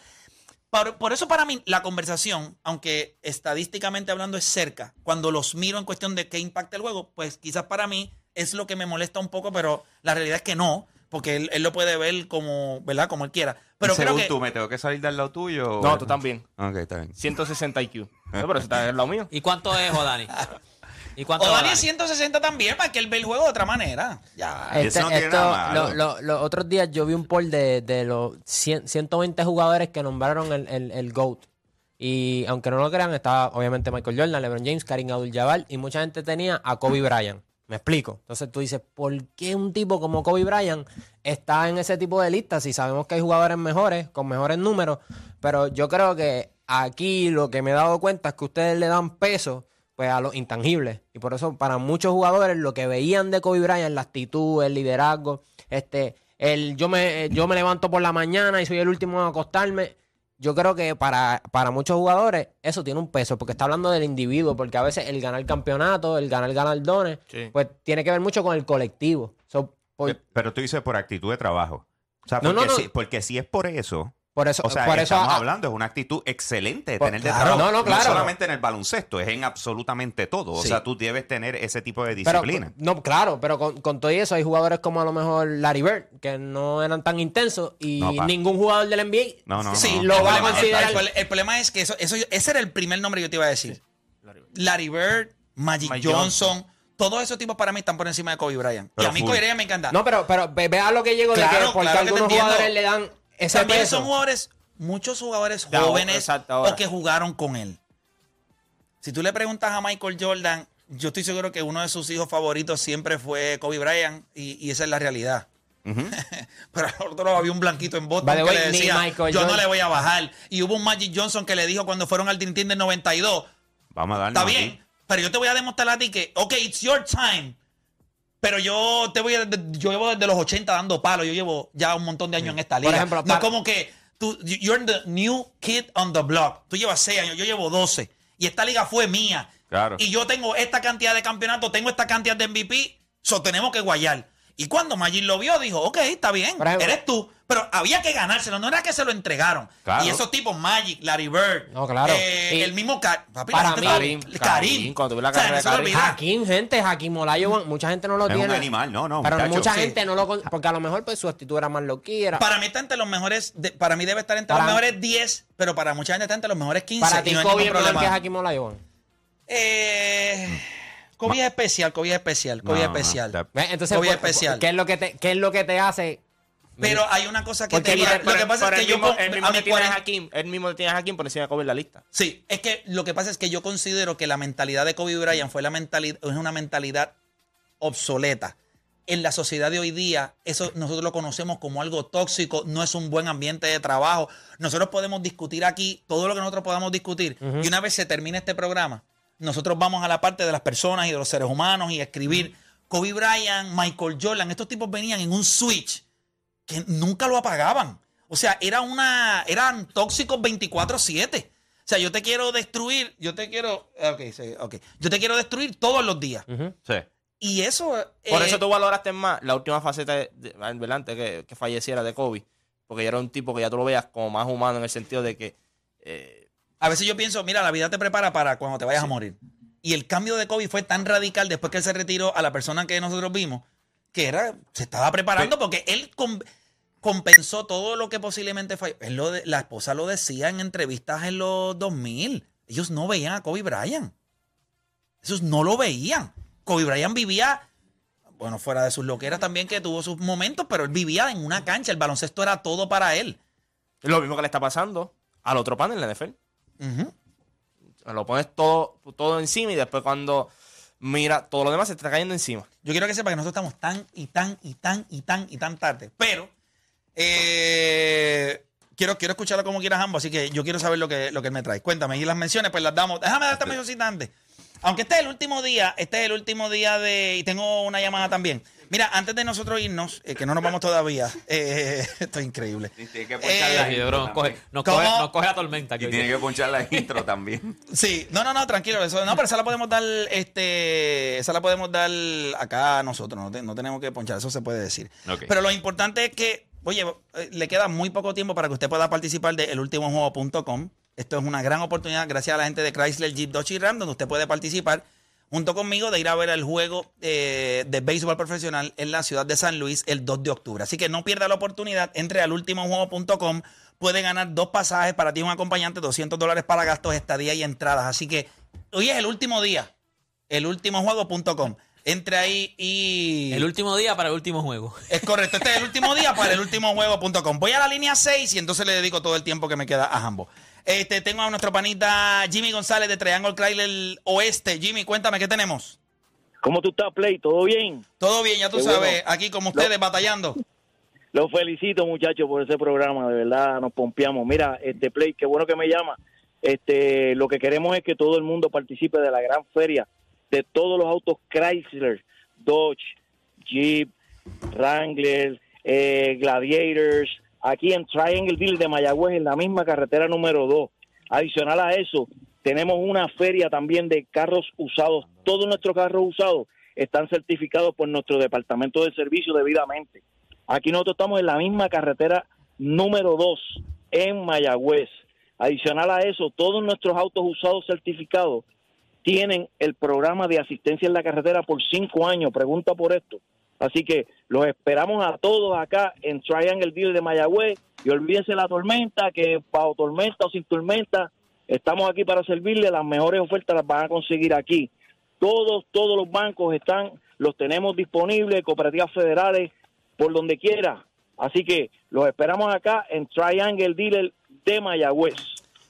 Por, por eso para mí la conversación, aunque estadísticamente hablando es cerca, cuando los miro en cuestión de qué impacta el juego, pues quizás para mí es lo que me molesta un poco, pero la realidad es que no, porque él, él lo puede ver como, ¿verdad? Como él quiera. Pero creo Según que tú, ¿me tengo que salir del lado tuyo? o- No, tú también. Ok, está bien. 160 IQ. No, pero está en lo mío. ¿Y cuánto es, Odani? ¿Y cuánto o es Dani Odani? es 160 también, para que él ve el juego de otra manera. Ya. Eso Este- no tiene esto, nada malo. lo- lo- los otros días yo vi un poll de, de los 100 120 jugadores que nombraron el, el, el GOAT. Y aunque no lo crean, estaba obviamente Michael Jordan, LeBron James, Karim Abdul-Jabbar y mucha gente tenía a Kobe Bryant. Me explico. Entonces tú dices, ¿por qué un tipo como Kobe Bryant está en ese tipo de listas? Si sabemos que hay jugadores mejores, con mejores números. Pero yo creo que aquí lo que me he dado cuenta es que ustedes le dan peso pues a los intangibles. Y por eso para muchos jugadores lo que veían de Kobe Bryant, la actitud, el liderazgo, este, el yo me, yo me levanto por la mañana y soy el último en acostarme. Yo creo que para, para muchos jugadores eso tiene un peso, porque está hablando del individuo, porque a veces el ganar campeonato, el ganar galardones, Sí. pues tiene que ver mucho con el colectivo. So, por, Pe- Pero tú dices por actitud de trabajo. O sea, No, porque, no, no. Si, porque si es por eso, por eso, o sea, por eso estamos ah, hablando, es una actitud excelente de tener de claro. trabajo. No, no, claro. solamente en el baloncesto, es en absolutamente todo. O sea, tú debes tener ese tipo de Pero, disciplina. no, claro, pero con, con todo eso hay jugadores como a lo mejor Larry Bird, que no eran tan intensos y No, ningún jugador del NBA No, no, Sí, no. lo el va a problema- considerar- El, el- el problema es que eso, eso, ese era el primer nombre que yo te iba a decir. Larry Bird, Magic Johnson, todos esos tipos para mí están por encima de Kobe Bryant. Pero y a mí full. Kobe Bryant me encanta. No, pero, pero ve, ve a lo que llego de Claro, que porque claro algunos jugadores le dan ese También peso. son jugadores, muchos jugadores jóvenes exacto, o que jugaron con él. Si tú le preguntas a Michael Jordan, yo estoy seguro que uno de sus hijos favoritos siempre fue Kobe Bryant y, y esa es la realidad. Pero al otro lado había un blanquito en Boston que le decía, Michael yo no le voy a bajar. Y hubo un Magic Johnson que le dijo cuando fueron al Team del 92, Vamos a darle. está bien, pero yo te voy a demostrar a ti que, ok, it's your time. Pero yo te voy a, yo llevo desde los 80 dando palos, yo llevo ya un montón de años en esta Por liga. ejemplo, no es como que tú, you're the new kid on the block. Tú llevas 6 años, yo llevo 12. Y esta liga fue mía. Claro. Y yo tengo esta cantidad de campeonatos, tengo esta cantidad de MVP, so tenemos que guayar. Y cuando Magic lo vio, dijo, ok, está bien, ejemplo- eres tú. Pero había que ganárselo, no era que se lo entregaron. Claro. Y esos tipos, Magic, Larry Bird, No, claro. eh, el mismo Ka- papi, para mí- Karim, Karim. Karim, cuando tuve la O sea, no de Karim. Hakim, gente, Hakim Olajuwon, mucha gente no lo Es tiene. un animal, no, no. Pero muchacho. mucha Sí. gente no lo... Porque a lo mejor pues su actitud era más loquera. Para mí está entre los mejores, de- para mí debe estar entre Para- los mejores 10, pero para mucha gente está entre los mejores 15. Para ti, no Kobe es mejor que problema. Hakim Olajuwon. Eh, Kobe es especial, Kobe es especial, Kobe No, es no, especial. está- ¿Ves? Entonces, Kobe es por- especial. ¿qué es, lo que te, ¿qué es lo que te hace? Pero hay una cosa que te Lo que pasa es que yo. mismo, con- él mismo a tiene a 40 Hakim, él mismo le tiene a por encima de Kobe en la lista. Sí, es que lo que pasa es que yo considero que la mentalidad de Kobe Bryant fue la mentalidad, es una mentalidad obsoleta. En la sociedad de hoy día, eso nosotros lo conocemos como algo tóxico, no es un buen ambiente de trabajo. Nosotros podemos discutir aquí todo lo que nosotros podamos discutir. Y una vez se termine este programa, nosotros vamos a la parte de las personas y de los seres humanos y escribir Kobe Bryant, Michael Jordan, estos tipos venían en un switch que nunca lo apagaban. O sea, era una, eran tóxicos 24/7. O sea, yo te quiero destruir, yo te quiero, ok, sí, ok. Yo te quiero destruir todos los días. Sí. Y eso... Por eh, eso tú valoraste más la última faceta de, de- ¿verdad? antes que, que falleciera de Kobe. Porque ya era un tipo que ya tú lo veas como más humano en el sentido de que eh, A veces yo pienso, mira, la vida te prepara para cuando te vayas a morir. Y el cambio de Kobe fue tan radical después que él se retiró a la persona que nosotros vimos, que era, se estaba preparando porque él com- compensó todo lo que posiblemente falló. Él lo de- la esposa lo decía en entrevistas en los 2000. Ellos no veían a Kobe Bryant. Esos no lo veían. Kobe Bryant vivía, bueno, fuera de sus loqueras también, que tuvo sus momentos, pero él vivía en una cancha. El baloncesto era todo para él. es lo mismo que le está pasando al otro panel en la NFL. Lo pones todo, todo encima y después cuando mira, todo lo demás se te está cayendo encima. Yo quiero que sepa que nosotros estamos tan y tan y tan y tan y tan tarde. Pero eh, quiero, quiero escucharlo como quieras ambos, así que yo quiero saber lo que, lo que él me trae. Cuéntame, y las menciones, pues las damos. Déjame dar esta mencioncita antes. Aunque este es el último día, este es el último día de. Y tengo una llamada también. Mira, antes de nosotros irnos, eh, que no nos vamos todavía, eh, esto es increíble. Tiene que Eh, ponchar la Ay, intro nos, coge, también. nos, ¿Cómo? coge, nos coge a tormenta. Y que hoy tiene día. que ponchar la intro también. Sí, no, no, no, tranquilo. Eso, no, pero esa la podemos dar, este, esa la podemos dar acá nosotros. No, te- no tenemos que ponchar, eso se puede decir. Ok. Pero lo importante es que, oye, eh, le queda muy poco tiempo para que usted pueda participar de elultimojuego.com. Esto es una gran oportunidad, gracias a la gente de Chrysler, Jeep, Dodge y Ram, donde usted puede participar junto conmigo de ir a ver el juego eh, de béisbol profesional en la ciudad de San Luis el 2 de octubre. Así que no pierda la oportunidad, entre al ultimojuego.com, puede ganar dos pasajes para ti y un acompañante, 200 dólares para gastos, estadía y entradas. Así que hoy es el último día, elultimojuego.com. Entre ahí y... El último día para el último juego. Es correcto, este es el último día para el último juego.com. Voy a la línea 6 y entonces le dedico todo el tiempo que me queda a Jambo. Este, tengo a nuestro panita Jimmy González de Triangle Chrysler Oeste. Jimmy, cuéntame, ¿qué tenemos? ¿Cómo tú estás, Play? ¿Todo bien? Todo bien, ya tú Qué sabes, bueno. aquí como ustedes batallando. Los felicito, muchachos, por ese programa. De verdad, nos pompeamos. Mira, este Play, qué bueno que me llama. Este, lo que queremos es que todo el mundo participe de la gran feria de todos los autos Chrysler, Dodge, Jeep, Wrangler, eh, Gladiators, aquí en Triangle de Mayagüez, en la misma carretera número 2. Adicional a eso, tenemos una feria también de carros usados. Todos nuestros carros usados están certificados por nuestro departamento de servicio debidamente. Aquí nosotros estamos en la misma carretera número 2 en Mayagüez. Adicional a eso, todos nuestros autos usados certificados tienen el programa de asistencia en la carretera por cinco años. Pregunta por esto. Así que los esperamos a todos acá en Triangle Deal de Mayagüez y olvídense la tormenta, que bajo tormenta o sin tormenta, estamos aquí para servirle. Las mejores ofertas las van a conseguir aquí. Todos, todos los bancos están, los tenemos disponibles, cooperativas federales, por donde quiera. Así que los esperamos acá en Triangle Dealer de Mayagüez.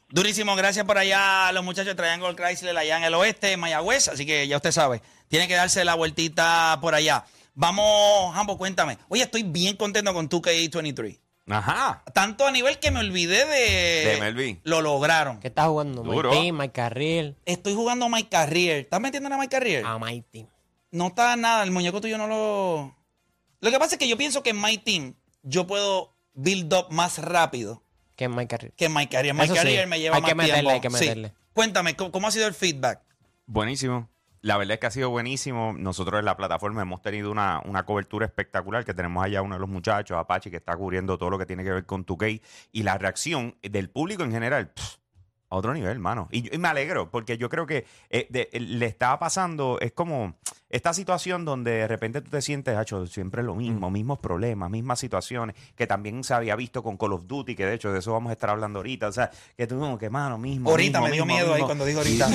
Durísimo, gracias por allá a los muchachos de Triangle Chrysler allá en el oeste, en Mayagüez. Así que ya usted sabe, tiene que darse la vueltita por allá. Vamos, Jambo, cuéntame. Oye, estoy bien contento con 2K23. Ajá. Tanto a nivel que me olvidé de... De Melvin. Lo lograron. ¿Qué estás jugando? Duro. Mike Team, Mike Carriel. Estoy jugando a Mike Carrier. ¿Estás metiendo a Mike Carrier? A Mike Team. No está nada, el muñeco tuyo no lo... Lo que pasa es que yo pienso que en My Team yo puedo build up más rápido Que es Mike Carriel. que en Mike Carrier. Mike Eso sí, Carrier me lleva hay más que meterle, tiempo. hay que Sí. meterle. Cuéntame, ¿cómo, cómo ha sido el feedback? Buenísimo. La verdad es que ha sido buenísimo. Nosotros en la plataforma hemos tenido una, una cobertura espectacular que tenemos allá uno de los muchachos, Apache, que está cubriendo todo lo que tiene que ver con 2K. Y la reacción del público en general, a otro nivel, mano. Y, y me alegro, porque yo creo que eh, de- le estaba pasando, es como esta situación donde de repente tú te sientes, hacho, siempre lo mismo, mismos problemas, mismas situaciones, que también se había visto con Call of Duty, que de hecho de eso vamos a estar hablando ahorita. O sea, que tú como que, mano, mismo. Ahorita mismo, me dio mismo, miedo ahí cuando dijo ahorita.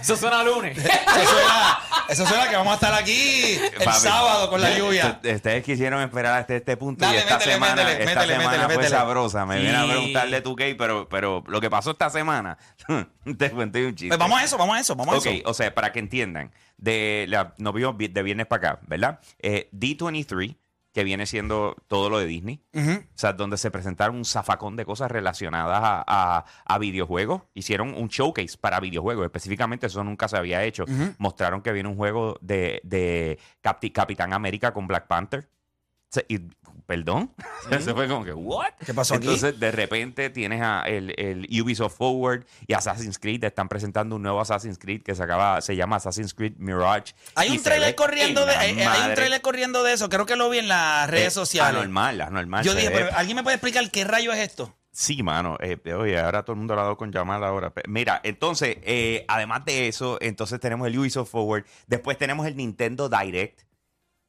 Eso suena a lunes. Eso suena, eso suena que vamos a estar aquí el Papi, sábado con la lluvia. t- Ustedes quisieron esperar hasta este punto Dale, y esta métele, semana, métele, esta métele, semana métele, fue métele. sabrosa. Me viene a preguntarle tu qué, pero, pero lo que pasó esta semana, te cuento un chiste. Pues vamos a eso, vamos a eso, vamos a eso. o sea, para que entiendan, de la, nos vimos de viernes para acá, ¿verdad? Eh, D23, que viene siendo todo lo de Disney, o sea, donde se presentaron un zafacón de cosas relacionadas a, a- a videojuegos. Hicieron un showcase para videojuegos. Específicamente, eso nunca se había hecho. Mostraron que viene un juego de, de Capitán América con Black Panther. O sea, y- Perdón. Se fue como que, ¿what? ¿Qué pasó aquí? Entonces, de repente tienes a el, el Ubisoft Forward y Assassin's Creed. Están presentando un nuevo Assassin's Creed que se acaba, se llama Assassin's Creed Mirage. Hay un trailer corriendo en de, hay, hay un trailer corriendo de eso, creo que lo vi en las redes Eh, sociales. Anormal, anormal. Yo dije, ve pero ¿alguien me puede explicar qué rayo es esto? Sí, mano. Eh, oye, ahora todo el mundo lo ha dado con llamada ahora. Mira, entonces, eh, además de eso, entonces tenemos el Ubisoft Forward. Después tenemos el Nintendo Direct.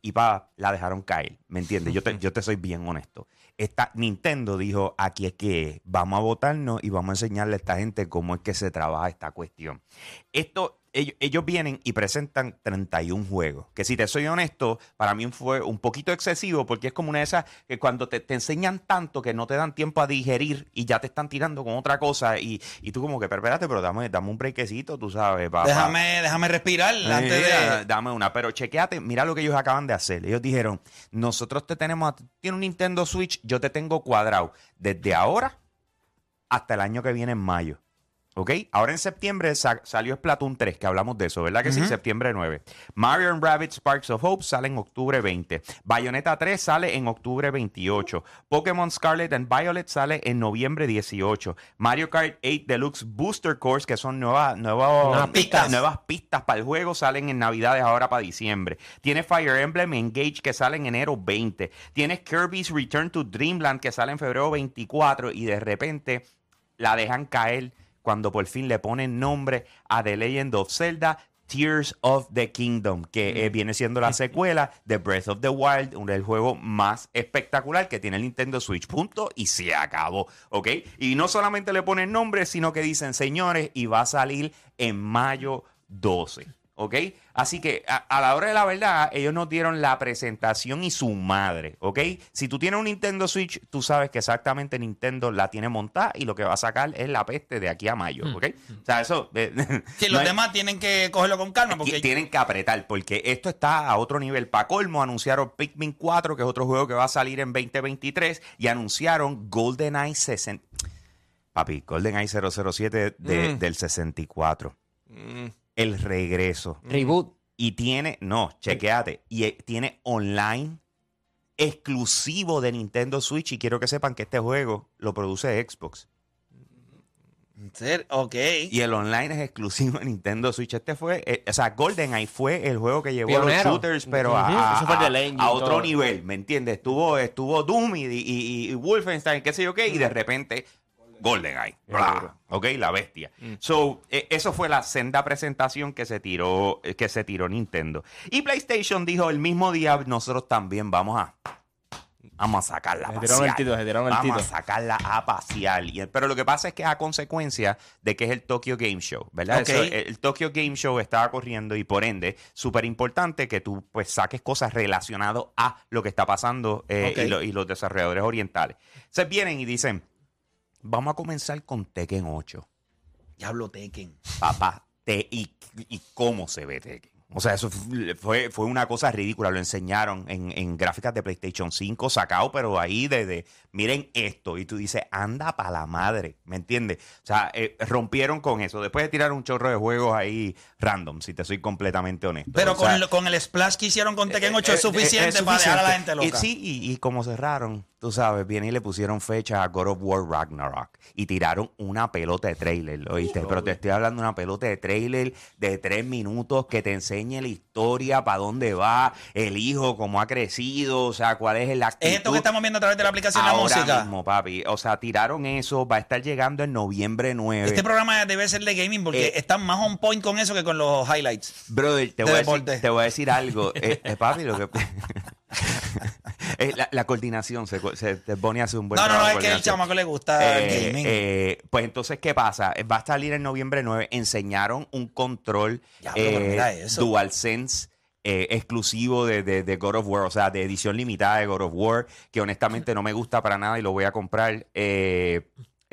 Y pa, la dejaron caer. ¿Me entiendes? Yo te, yo te soy bien honesto. Esta, Nintendo dijo, aquí es que vamos a votarnos y vamos a enseñarle a esta gente cómo es que se trabaja esta cuestión. Esto, ellos, ellos vienen y presentan 31 juegos. Que si te soy honesto, para mí fue un poquito excesivo porque es como una de esas que cuando te, te enseñan tanto que no te dan tiempo a digerir y ya te están tirando con otra cosa y, y tú como que, pero espérate, pero dame, dame un brequecito, tú sabes. pa- pa- Déjame, déjame respirar antes de. Dame una, pero chequeate, mira lo que ellos acaban de hacer. Ellos dijeron, nosotros te tenemos, tiene un Nintendo Switch, yo te tengo cuadrado desde ahora hasta el año que viene en mayo. ¿Ok? Ahora en septiembre sa- salió Splatoon 3, que hablamos de eso, ¿verdad que sí? Septiembre 9. Mario and Rabbit Sparks of Hope sale en octubre 20. Bayonetta 3 sale en octubre 28. Pokémon Scarlet and Violet sale en noviembre 18. Mario Kart 8 Deluxe Booster Course, que son nuevas, nuevas, pistas. nuevas pistas para el juego, salen en Navidades ahora para diciembre. Tienes Fire Emblem Engage, que sale en enero 20. Tienes Kirby's Return to Dreamland, que sale en febrero 24. Y de repente la dejan caer cuando por fin le ponen nombre a The Legend of Zelda Tears of the Kingdom, que eh, viene siendo la secuela de Breath of the Wild, un del juego más espectacular que tiene el Nintendo Switch. Punto y se acabó, ¿ok? Y no solamente le ponen nombre, sino que dicen, señores, y va a salir en mayo 12. ¿Ok? Así que a, a la hora de la verdad, ellos nos dieron la presentación y su madre. ¿Ok? Si tú tienes un Nintendo Switch, tú sabes que exactamente Nintendo la tiene montada y lo que va a sacar es la peste de aquí a mayo. ¿Ok? O sea, eso. eh, Que no los hay- demás tienen que cogerlo con calma porque Ti- tienen que apretar porque esto está a otro nivel. Para colmo, anunciaron Pikmin 4, que es otro juego que va a salir en 2023, y anunciaron GoldenEye 60. Papi, GoldenEye 007 de- Mm. del 64. Mm. El regreso. Reboot. Y tiene, no, chequeate, y eh, tiene online exclusivo de Nintendo Switch. Y quiero que sepan que este juego lo produce Xbox. Ok. Y el online es exclusivo de Nintendo Switch. Este fue, eh, o sea, GoldenEye fue el juego que llevó a los shooters, pero a, a- a- otro nivel, ¿me entiendes? Estuvo, estuvo Doom y, y- y Wolfenstein, qué sé yo qué, y de repente GoldenEye, bla, ok, la bestia. So, eh, eso fue la senda presentación que se tiró, eh, que se tiró Nintendo. Y PlayStation dijo el mismo día, nosotros también vamos a Vamos a sacarla a el pasear. el Vamos a sacarla a pasear. Y pero lo que pasa es que a consecuencia de que es el Tokyo Game Show, ¿verdad? Ok. Eso, el, el Tokyo Game Show estaba corriendo y por ende, súper importante que tú pues saques cosas relacionadas a lo que está pasando eh, y, lo- y los desarrolladores orientales. Se vienen y dicen, vamos a comenzar con Tekken 8. Diablo Tekken. Papá, te, y, y cómo se ve Tekken. O sea, eso fue, fue una cosa ridícula. Lo enseñaron en, en gráficas de PlayStation 5 sacado, pero ahí de, de, miren esto. Y tú dices, anda para la madre. ¿Me entiendes? O sea, eh, rompieron con eso. Después de tirar un chorro de juegos ahí random, si te soy completamente honesto. Pero O sea, con, lo- con el splash que hicieron con Tekken 8 eh, es eh, suficiente para dejar a la gente loca. Y sí, y, y como cerraron, tú sabes, bien y le pusieron fecha a God of War Ragnarok y tiraron una pelota de trailer, ¿oíste? Pero te estoy hablando de una pelota de trailer de tres minutos que te enseñe la historia, para dónde va, el hijo, cómo ha crecido, o sea, cuál es el actitud. Es esto que estamos viendo a través de la aplicación de la Ahora música. mismo, papi. O sea, tiraron eso, va a estar llegando en noviembre 9. Este programa debe ser de gaming porque Eh, están más on point con eso que con los highlights. Brother, te de voy, a decir, te voy a decir algo. Eh, eh, papi, lo que. Eh, la, la coordinación se, se hacer un buen No, no, no, es que el chamaco le gusta el Eh, gaming. eh, pues entonces, ¿qué pasa? Eh, Va a salir en noviembre 9. Enseñaron un control eso. DualSense eh, exclusivo de, de- de God of War, o sea, de edición limitada de God of War, que honestamente no me gusta para nada y lo voy a comprar. Eh,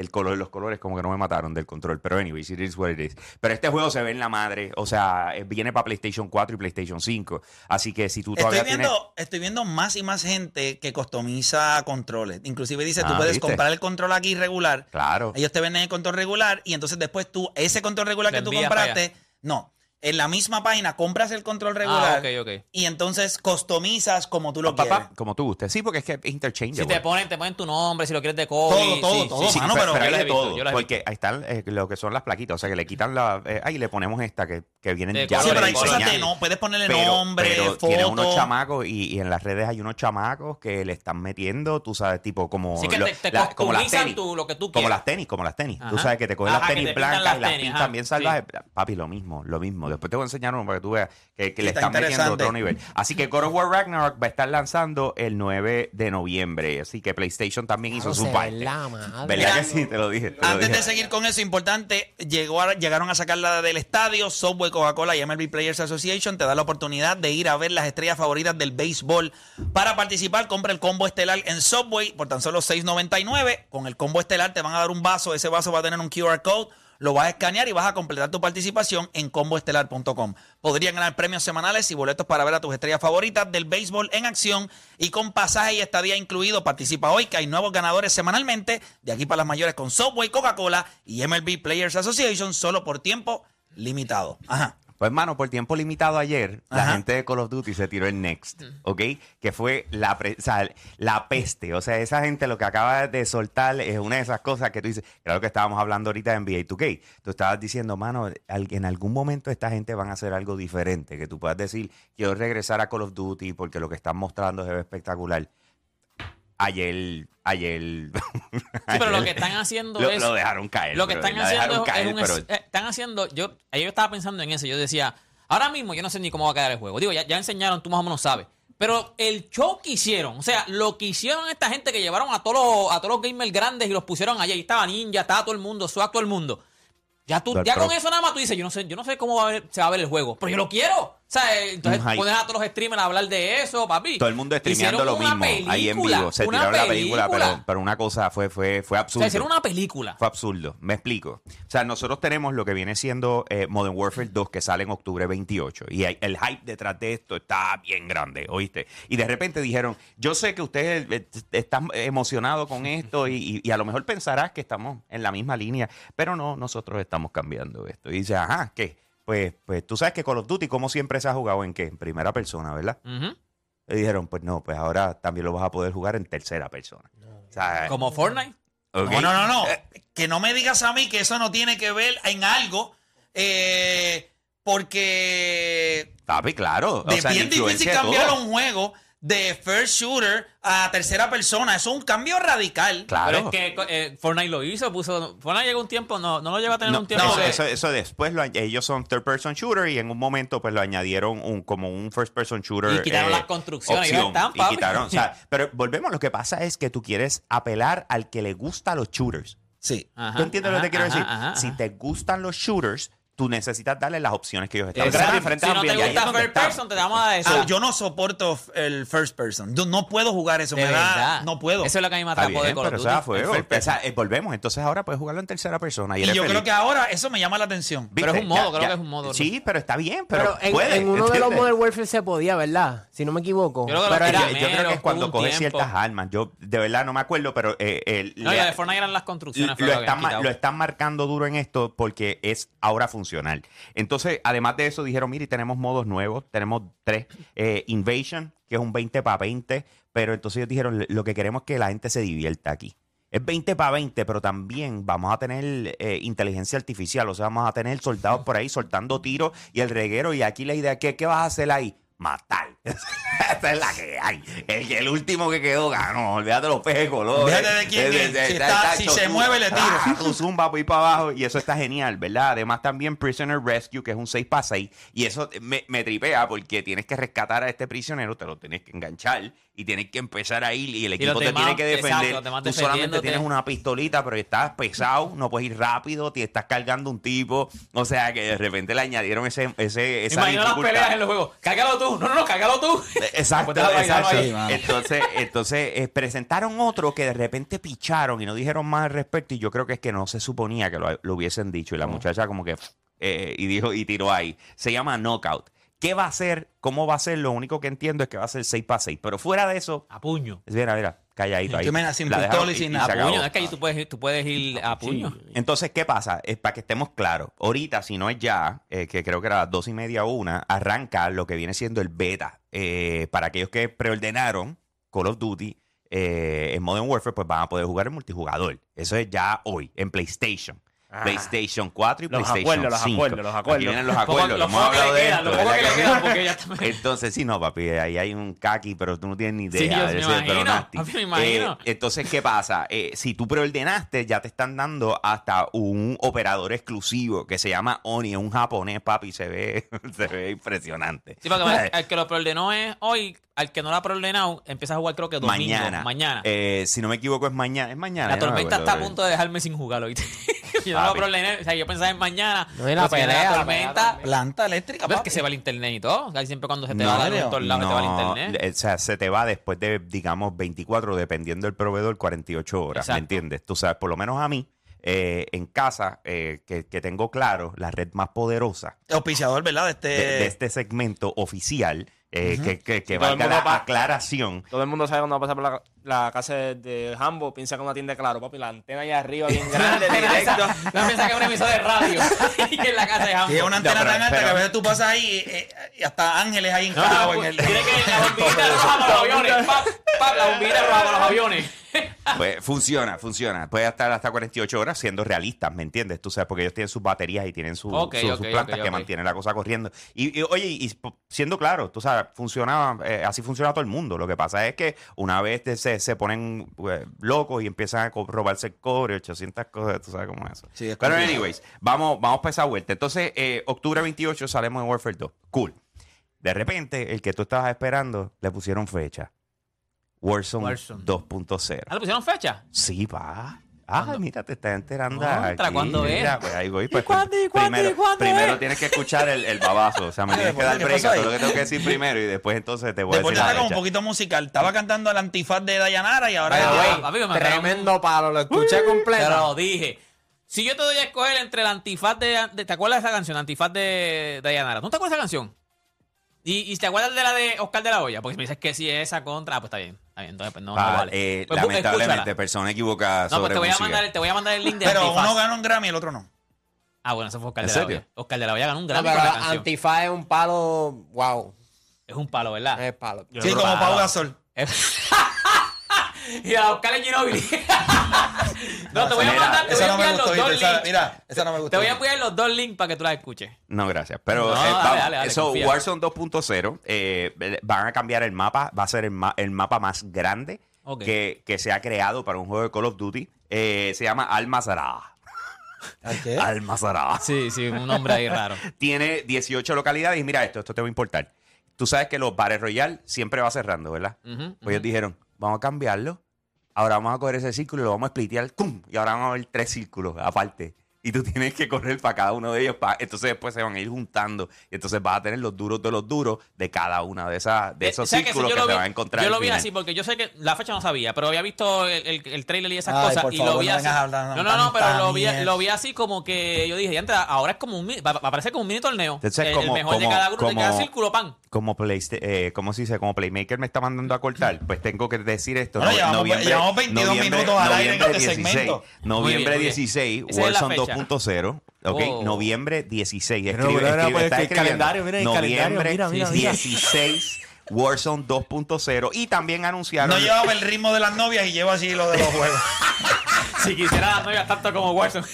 el color, los colores como que no me mataron del control. Pero anyways, it is what it is. Pero este juego se ve en la madre. O sea, eh, viene para PlayStation 4 y PlayStation 5. Así que si tú Estoy todavía viendo, tienes... estoy viendo más y más gente que customiza controles. Inclusive dice, tú Ah, puedes ¿viste? comprar el control aquí regular. Claro. Ellos te venden el control regular y entonces después tú, ese control regular que tú compraste, no. En la misma página compras el control regular Ah, ok, ok. y entonces customizas como tú lo papá, quieres. como tú gustes. Sí, porque es que es interchangeable. Si te ponen, te ponen tu nombre, si lo quieres de Kobe. Todo, todo, sí, todo, sí, mano, sí, pero- yo hay las de he visto, todo, yo las he porque ahí están eh, lo que son las plaquitas, o sea que le quitan la, eh, ahí le ponemos esta que, que vienen De ya Sí, pero hay cosas no, puedes ponerle Pero- nombre, pero foto. tiene unos chamacos y, y en las redes hay unos chamacos que le están metiendo, tú sabes, tipo como, Sí, que lo- te, te la- como las customizan tenis. tú, lo que tú Como quieras. las tenis, como las tenis. Tú Ajá. sabes que te cogen Ajá, las que tenis te pintan blancas las y las tenis, pintan ajá. bien Sí. salvajes. Papi, lo mismo, lo mismo. Después te voy a enseñar uno para que tú veas que, que le Está están metiendo otro nivel. Así que God of War Ragnarok va a estar lanzando el 9 de noviembre. Así que PlayStation también hizo su parte. ve la madre. ¿Verdad Mira, que sí? Te lo dije. te lo Antes dije. de seguir con eso, importante, llegó a- llegaron a sacarla del estadio. Subway, Coca-Cola y MLB Players Association te da la oportunidad de ir a ver las estrellas favoritas del béisbol. Para participar, compra el combo estelar en Subway por tan solo $6.99. Con el combo estelar te van a dar un vaso. Ese vaso va a tener un QR code. Lo vas a escanear y vas a completar tu participación en comboestelar.com. Podrían ganar premios semanales y boletos para ver a tus estrellas favoritas del béisbol en acción y con pasaje y estadía incluido. Participa hoy que hay nuevos ganadores semanalmente de aquí para las mayores con Subway, Coca-Cola y MLB Players Association solo por tiempo limitado. Ajá. Pues, hermano, por tiempo limitado ayer, la Ajá. gente de Call of Duty se tiró el Next, ¿ok? Que fue la, pre- o sea, la peste. O sea, esa gente lo que acaba de soltar es una de esas cosas que tú dices, claro que estábamos hablando ahorita de NBA 2K. Tú estabas diciendo, mano, en algún momento esta gente van a hacer algo diferente, que tú puedas decir, quiero regresar a Call of Duty porque lo que están mostrando es espectacular. Ayer, ayer... Sí, pero lo que están haciendo lo, es. lo dejaron caer. Lo que están haciendo es, caer, un. pero- eh, están haciendo. Yo, yo estaba pensando en eso. Yo decía, ahora mismo yo no sé ni cómo va a quedar el juego. Digo, ya, ya enseñaron, tú más o menos sabes. Pero el show que hicieron, o sea, lo que hicieron esta gente que llevaron a todos los, a todos los gamers grandes y los pusieron allá. Y estaba Ninja, estaba todo el mundo, Swag, todo el mundo. Ya, tú, ya con eso nada más tú dices, yo no sé, yo no sé cómo va a ver- se va a ver el juego, pero yo lo quiero. O sea, eh, entonces pones a todos los streamers a hablar de eso, papi. Todo el mundo streameando lo mismo ahí en película, vivo. Se tiraron la película, película. pero, pero una cosa fue, fue, fue O absurdo. sea, hicieron una película. Fue absurdo. Me explico. O sea, nosotros tenemos lo que viene siendo eh, Modern Warfare 2 que sale en octubre 28. Y hay- el hype detrás de esto está bien grande, ¿oíste? Y de repente dijeron, yo sé que ustedes eh, están emocionados con esto y, y- y a lo mejor pensarás que estamos en la misma línea, pero no, nosotros estamos cambiando esto. Y dice, ajá, ¿qué? Pues, pues tú sabes que Call of Duty, como siempre se ha jugado en qué? En primera persona, ¿verdad? Y dijeron, pues no, pues ahora también lo vas a poder jugar en tercera persona. O sea, Como Fortnite. No, no, no, no. Que no me digas a mí que eso no tiene que ver en algo. eh, porque Papi, claro. de o sea, bien difícil cambiar todo. un juego de first shooter a tercera persona. Eso es un cambio radical. Claro. Pero es que eh, Fortnite lo hizo, puso. Fortnite llegó un tiempo, no, no lo llegó a tener No, un tiempo. eso, que- eso- eso después lo ellos son third person shooter y en un momento pues lo añadieron un, como un first person shooter eh, Y quitaron las construcciones, y papi. quitaron, o sea, pero volvemos lo que pasa es que tú quieres apelar al que le gusta los shooters Sí. Ajá, ¿tú entiendes lo que te ajá, quiero decir? ajá, ajá, si te gustan los shooters tú necesitas darle las opciones que ellos están Exacto. diferentes Si no te gusta first person, te damos a eso. Ah, yo no soporto el first person. Yo no puedo jugar eso. de me da- no puedo. Eso es lo que a mí me atrapó de Call of pero O sea, eh, volvemos. Entonces ahora puedes jugarlo en tercera persona. Y, yo creo que ahora eso me llama la atención. Pero es un modo, Ya- creo ya- que es un modo. Sí, pero está bien, pero, Pero en, puede, en uno de los. Modern Warfare se podía, ¿verdad? Si no me equivoco. Yo creo que Pero era, yo, yo creo que es cuando coges ciertas armas. Yo de verdad no me acuerdo, pero eh, el- No, de Fortnite eran las construcciones. lo, están, marcando duro en esto porque es ahora funcional. Entonces, además de eso, dijeron, mire, tenemos modos nuevos, tenemos tres. Eh, Invasion, que es un 20 para 20, pero entonces ellos dijeron, lo que queremos es que la gente se divierta aquí. Es 20 para 20, pero también vamos a tener eh, inteligencia artificial, o sea, vamos a tener soldados por ahí soltando tiros y el reguero, y aquí la idea, ¿qué, qué vas a hacer ahí? Matar. Esa es la que hay. El, el último que quedó ganó. Olvídate de los peces de color. De quién es. Si está- si se mueve, le tiro. Ah, tu zumba ahí para abajo y eso está genial, ¿verdad? Además también Prisoner Rescue, que es un 6 para 6 y eso me, me tripea porque tienes que rescatar a este prisionero, te lo tienes que enganchar y tienes que empezar a ir y el equipo te demás- tiene que defender. exacto, Tú solamente tienes una pistolita, pero estás pesado, no puedes ir rápido, te estás cargando un tipo, o sea que de repente le añadieron ese, ese esa Imagina las peleas en los juegos. Cárgalo tú. No, no, no, cárgalo tú. Exacto, ahí, déjalo exacto. ahí. Mano. entonces, entonces eh, presentaron otro que de repente picharon y no dijeron más al respecto y yo creo que es que no se suponía que lo, lo hubiesen dicho y la muchacha como que eh, y dijo y tiró ahí. Se llama Knockout. ¿Qué va a ser? ¿Cómo va a ser? Lo único que entiendo es que va a ser 6 para 6. Pero fuera de eso, A puño. mira, mira, calladito ahí. Que me- sin La pistola y sin nada. A puño. Es que ahí tú puedes ir, tú puedes ir a puño. Entonces, ¿qué pasa? Es para que estemos claros. Ahorita, si no es ya, eh, que creo que era las dos y media o una, arranca lo que viene siendo el beta. Eh, para aquellos que preordenaron Call of Duty eh, en Modern Warfare, pues van a poder jugar en multijugador. Eso es ya hoy, en PlayStation. PlayStation 4 y Los PlayStation acuerdos, los 5. acuerdos, los acuerdos. Aquí vienen los acuerdos, lo lo hemos hablado de esto, Entonces, sí, no, papi, ahí hay un kaki, pero tú no tienes ni idea. Sí, yo me imagino, papi, me imagino. Eh, entonces, ¿qué pasa? Eh, si tú preordenaste, ya te están dando hasta un operador exclusivo que se llama Oni, es un japonés, papi, se ve, se ve impresionante. Sí, porque al que lo preordenó es hoy, al que no lo ha preordenado, empieza a jugar creo que domingo. mañana. Mañana. Eh, si no me equivoco, es mañana. Es mañana. la no tormenta está a punto de dejarme sin jugarlo. yo no preordené, o sea, yo pensaba en mañana. No, y la pelea, la tormenta. Planta eléctrica, ¿Ves papi. que se va el internet y todo? Casi siempre cuando se te No, va en todos lados, se te va el no, internet. O sea, se te va después de, digamos, 24, dependiendo del proveedor, 48 horas. Exacto. ¿Me entiendes? Tú sabes, por lo menos a mí, eh, en casa, eh, que, que tengo claro, la red más poderosa Auspiciador, ¿verdad? De este. de, de este segmento oficial, eh, que, que, que Todo el valga la pa- aclaración. Todo el mundo sabe cuando va a pasar por la, la casa de, de Hambo, piensa que una tienda claro, papi, la antena allá arriba bien grande, directo. No piensa que es una emisora de radio. y que en la casa de Hambo. Y es una antena pero- tan alta pero- que a veces tú pasas ahí eh, y hasta ángeles ahí en No, no, en el. tiene que la bombillita roja para los aviones. Pap, pap, la bombillita roja para los aviones. Pues funciona, funciona. Puede estar hasta 48 horas siendo realistas, ¿me entiendes? Tú sabes, porque ellos tienen sus baterías y tienen su- sus plantas que mantienen la cosa corriendo. Y, y, oye, y siendo claro, tú sabes, funciona, eh, así funciona todo el mundo. Lo que pasa es que una vez se, se ponen eh, locos y empiezan a robarse el cobre, 800 cosas, tú sabes cómo es eso. Sí, es Pero, complicado. anyways, vamos, vamos para esa vuelta. Entonces, eh, octubre 28 salimos en Warfare 2. Cool. De repente, el que tú estabas esperando, le pusieron fecha. Warzone, Warzone. 2.0. ¿Ah, le pusieron fecha? Sí, va. Ah, mira, te estás enterando. Contra, aquí. ¿cuándo es? Mira, pues ahí voy. Pues, cuándo, y cuándo, primero y cuándo primero es? tienes que escuchar el, el babazo. O sea, me tienes que ¿por dar break a todo lo que tengo que decir primero y después entonces te voy a Después decir te la saca un poquito musical. Estaba cantando el antifaz de Dayanara y ahora. Me mandaron- tremendo palo, lo escuché Te completo. lo dije. Si yo te doy a escoger entre el antifaz de, de- ¿Te acuerdas de esa canción? Antifaz de Dayanara. ¿No te acuerdas de esa canción? ¿Y, y te acuerdas de la de Oscar de la Hoya? Porque si me dices que sí es esa contra, ah, pues está bien. Entonces pues no, no vale. eh, Pues, bu- lamentablemente, escúchala. persona equivocada No, sobre pues te voy, a música. mandar, te voy a mandar el link de Pero Antifaz. uno ganó un Grammy y el otro no. Ah, bueno, eso fue Oscar ¿En de la serio? Hoya. Oscar de la Hoya ganó un No, Grammy pero la canción. Antifa es un palo, wow, Es un palo, ¿verdad? es palo. Yo Sí, creo como Pau Gasol. y a Oscar en Ginóbili. no, te voy a mandar, te voy a enviar los dos links. Mira, esa no me gustó. Te voy a enviar los dos links para que tú las escuches. No, gracias. Pero No, eh, dale, vamos, dale, dale, eso, confía. Warzone 2.0 eh, van a cambiar el mapa. Va a ser el, ma- el mapa más grande que, que se ha creado para un juego de Call of Duty. Eh, se llama Almazara. ¿Al qué? Almazara. Sí, sí, un nombre ahí raro. Tiene 18 localidades y mira esto, esto te va a importar. Tú sabes que los bares Royal siempre va cerrando, ¿verdad? Pues ellos dijeron, vamos a cambiarlo. Ahora vamos a coger ese círculo y lo vamos a splitear. ¡cum! Y ahora vamos a ver tres círculos aparte. Y tú tienes que correr para cada uno de ellos. pa- entonces después se van a ir juntando. Y entonces vas a tener los duros de los duros de cada una de, esas, de Eh, esos o sea que eso círculos que, te vi- vas a encontrar. Yo lo vi final. así porque yo sé que la fecha no sabía, pero había visto el, el, el trailer y esas Ay, cosas por y favor, lo vi no así. hablar no, no, no, pero lo vi, lo vi así como que yo dije, ya entra, ahora es como un mini- va, va a parecer como un mini torneo. Entonces, el, el como- mejor de como- cada grupo, de cada como- círculo, pan. Como, Playsta- eh, ¿cómo se dice? Como Playmaker me está mandando a cortar, pues tengo que decir esto. Bueno, No- llevamos- llevamos 22 minutos al aire en noviembre este 16, segmento. Noviembre Muy bien, muy bien. 16, Esa es la Warzone fecha. 2.0. Ok, Oh. noviembre 16. Pero, Escribe, pero, escribe, está el calendario, mira el noviembre calendario, mira, mira, mira. 16, Warzone 2.0. Y también anunciaron. No llevaba el ritmo de las novias y lleva así lo de los juegos. Si quisiera las novias tanto como Warzone.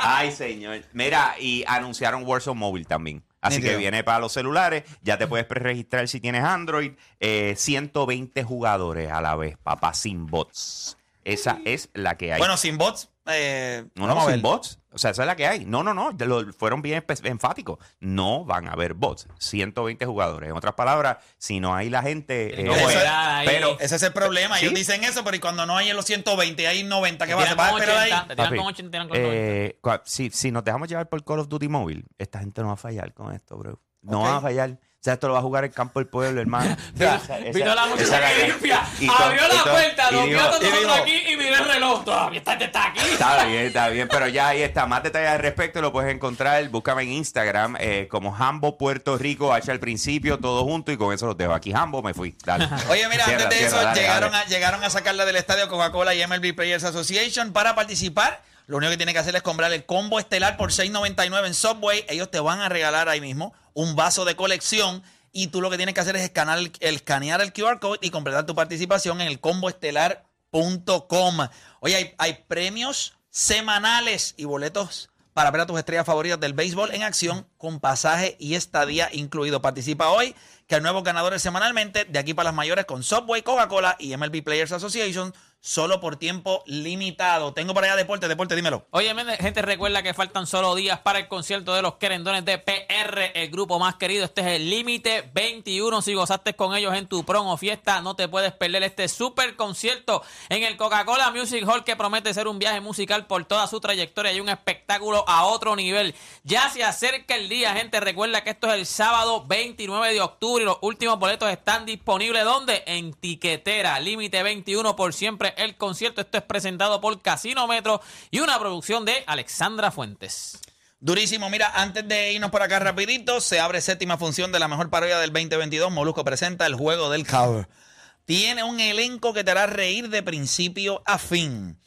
Ay, señor. Mira, y anunciaron Warzone Mobile también. Así que viene para los celulares. Ya te puedes preregistrar si tienes Android. Eh, 120 jugadores a la vez, papá, sin bots. Esa es la que hay. bueno, sin bots. Eh, no, vamos no, a sin ver. bots. O sea, esa es la que hay. No, no, no. lo- fueron bien enfáticos. No van a haber bots. 120 jugadores. En otras palabras, si no hay la gente. Eh, Eso pero- Ese es el problema. ¿Sí? Ellos dicen eso, pero y cuando no hay en los 120, hay 90, ¿qué va a esperar 80, ahí? te tiran con 80, te tiran con 90. eh, si, si nos dejamos llevar por Call of Duty móvil, esta gente no va a fallar con esto, bro. No Ok. van a fallar. O sea, esto lo va a jugar el campo del pueblo, hermano. Vino, Esa- esa- vino la muchacha que limpia, y abrió y la puerta, y lo dijo- vio nosotros aquí y miró el reloj. Todavía está, está aquí. Está bien, está bien, pero ya ahí está. Más detalles al respecto lo puedes encontrar. Búscame en Instagram eh, como Hambo Puerto Rico, H al principio, todo junto y con eso los dejo. Aquí Hambo, me fui. Dale. Oye, mira, Cierra, antes de cierra, eso, dale, llegaron, dale. A, llegaron a sacarla del estadio Coca-Cola y MLB Players Association para participar. Lo único que tiene que hacer es comprar el combo estelar por $6.99 en Subway. Ellos te van a regalar ahí mismo un vaso de colección. Y tú lo que tienes que hacer es escanear el, escanear el QR code y completar tu participación en el comboestelar.com. Oye, hay, hay premios semanales y boletos para ver a tus estrellas favoritas del béisbol en acción con pasaje y estadía incluido. Participa hoy, que hay nuevos ganadores semanalmente de aquí para las mayores con Subway, Coca-Cola y MLB Players Association solo por tiempo limitado. Tengo para allá deporte, deporte, dímelo. Oye, gente, recuerda que faltan solo días para el concierto de los querendones de PR, el grupo más querido. Este es el límite 21. Si gozaste con ellos en tu prom o fiesta, no te puedes perder este super concierto en el Coca-Cola Music Hall que promete ser un viaje musical por toda su trayectoria y un espectáculo a otro nivel. Ya se acerca el día, gente. Recuerda que esto es el sábado 29 de octubre y los últimos boletos están disponibles. ¿Dónde? En Tiquetera. Límite 21 por siempre el concierto. Esto es presentado por Casino Metro y una producción de Alexandra Fuentes. Durísimo, mira, antes de irnos por acá rapidito, se abre séptima función de la mejor parodia del 2022. Molusco presenta el juego del cover. Tiene un elenco que te hará reír de principio a fin.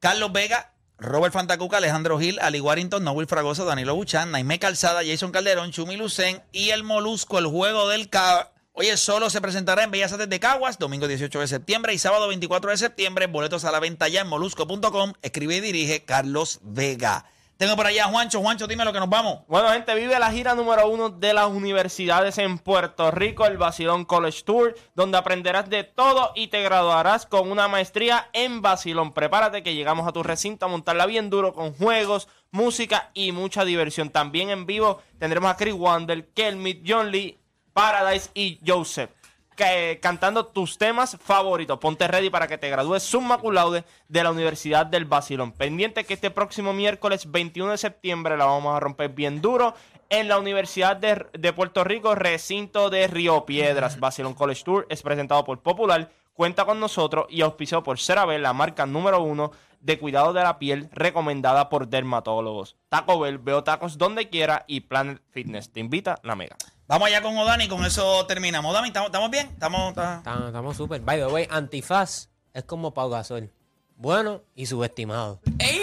Carlos Vega, Robert Fantacuca, Alejandro Gil, Ali Warrington, Noel Fragoso, Danilo Buchan, Naime Calzada, Jason Calderón, Chumi Lucen y el Molusco, el juego del cover. Oye, solo se presentará en Bellas Artes de Caguas, domingo 18 de septiembre y sábado 24 de septiembre. Boletos a la venta ya en molusco.com. Escribe y dirige Carlos Vega. Tengo por allá a Juancho. Juancho, dime lo que nos vamos. Bueno, gente, vive la gira número uno de las universidades en Puerto Rico, el Basilón College Tour, donde aprenderás de todo y te graduarás con una maestría en Basilón. Prepárate que llegamos a tu recinto a montarla bien duro con juegos, música y mucha diversión. También en vivo tendremos a Chris Wander, Kelmit, John Lee, Paradise y Joseph. Que, cantando tus temas favoritos. Ponte ready para que te gradúes summa cum laude de la Universidad del Basilón. Pendiente que este próximo miércoles 21 de septiembre la vamos a romper bien duro en la Universidad de, de Puerto Rico, recinto de Río Piedras. Basilón College Tour es presentado por Popular, cuenta con nosotros y auspiciado por CeraVe, la marca número uno de cuidado de la piel recomendada por dermatólogos. Taco Bell, veo tacos donde quiera y Planet Fitness te invita la mega. Vamos allá con Odani, con eso terminamos. Odani, ¿estamos, bien? ¿Estamos, súper. By the way, Antifaz es como Pau Gasol. Bueno y subestimado. ¡Ey!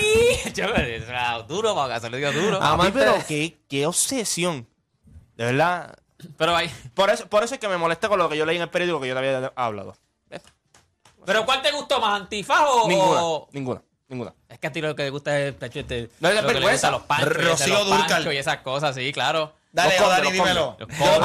Duro, para se lo digo duro. A mí, Amante pero qué, qué obsesión. De verdad. Pero, hay- Por eso, por eso es que me molesta con lo que yo leí en el periódico que yo te había hablado. pero ¿cuál te gustó más, Antifaz o...? Ninguna, ninguna, ninguna. Es que a ti lo que te gusta es tacho, este, No, es vergüenza. los panchos, Rocío panchos y esas cosas, sí, claro. Dale, Los los dímelo.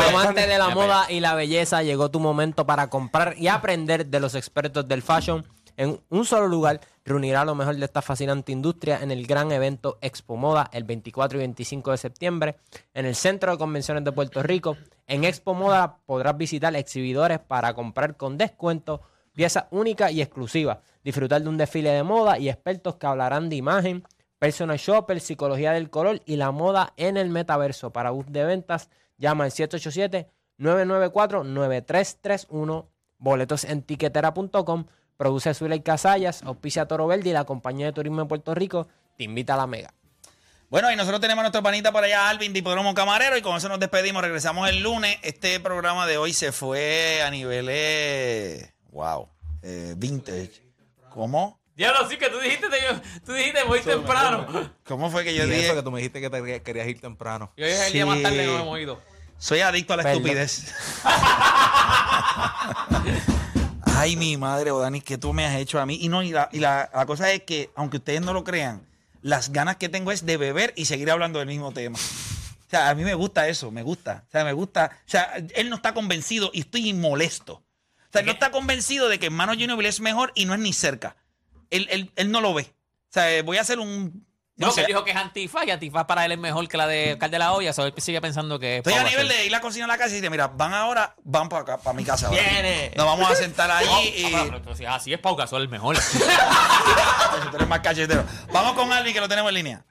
Amante de la moda y la belleza, llegó tu momento para comprar y aprender de los expertos del fashion. En un solo lugar reunirá lo mejor de esta fascinante industria en el gran evento Expo Moda el 24 y 25 de septiembre en el Centro de Convenciones de Puerto Rico. En Expo Moda podrás visitar exhibidores para comprar con descuento piezas únicas y exclusivas, disfrutar de un desfile de moda y expertos que hablarán de imagen, personal shopper, psicología del color y la moda en el metaverso. Para bus de ventas, llama al 787-994-9331. Boletos en tiquetera.com. Produce Zuley Casallas, auspicia Toro Verde y la Compañía de Turismo de Puerto Rico te invita a la mega. Bueno, y nosotros tenemos a nuestro panita por allá, Alvin Dipodromo Camarero, y con eso nos despedimos. Regresamos el lunes. Este programa de hoy se fue a niveles. Wow. eh, vintage. ¿Cómo? Diablo, sí que tú dijiste, te- tú dijiste muy temprano. ¿Cómo fue que yo Y dije? eso que tú me dijiste que te querías ir temprano. Y hoy es el día más tarde nos hemos ido. Soy adicto a la Perdón. estupidez. Ay, mi madre, Odani, que tú me has hecho a mí. Y no, y, la, y la- la cosa es que, aunque ustedes no lo crean, las ganas que tengo es de beber y seguir hablando del mismo tema. O sea, a mí me gusta eso, me gusta. O sea, me gusta. O sea, él no está convencido y estoy molesto. O sea, él no está convencido de que Hermano Ginobili es mejor y no es ni cerca. Él, él- él no lo ve. O sea, voy a hacer un. No, No que dijo que es Antifaz y Antifaz para él es mejor que la de Cal de la Olla. So, él sigue pensando que es Estoy a nivel de ir a la cocina a la casa y dice, mira, van ahora, van para acá, para mi casa. ahora. Viene. Nos vamos a sentar allí No, y... ah, pero- así es Pau Gasol el mejor. Tú eres más cachetero. Vamos con Alvin que lo tenemos en línea.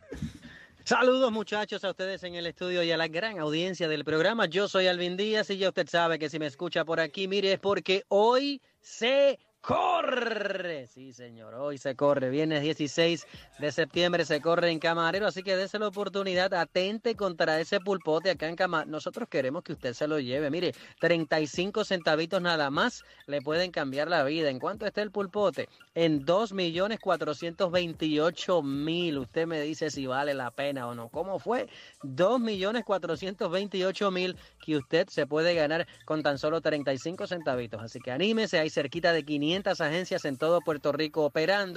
Saludos muchachos a ustedes en el estudio y a la gran audiencia del programa. Yo soy Alvin Díaz y ya usted sabe que si me escucha por aquí, mire, es porque hoy se corre. Sí, señor, hoy se corre. Viernes 16 de septiembre se corre en Camarero, así que dése la oportunidad, atente contra ese pulpote acá en Camarero. Nosotros queremos que usted se lo lleve. Mire, 35 centavitos nada más le pueden cambiar la vida. ¿En cuánto está el pulpote? En 2.428.000. Usted me dice si vale la pena o no. ¿Cómo fue? 2.428.000 que usted se puede ganar con tan solo 35 centavitos. Así que anímese, hay cerquita de 500 agencias en todo Puerto Rico operando.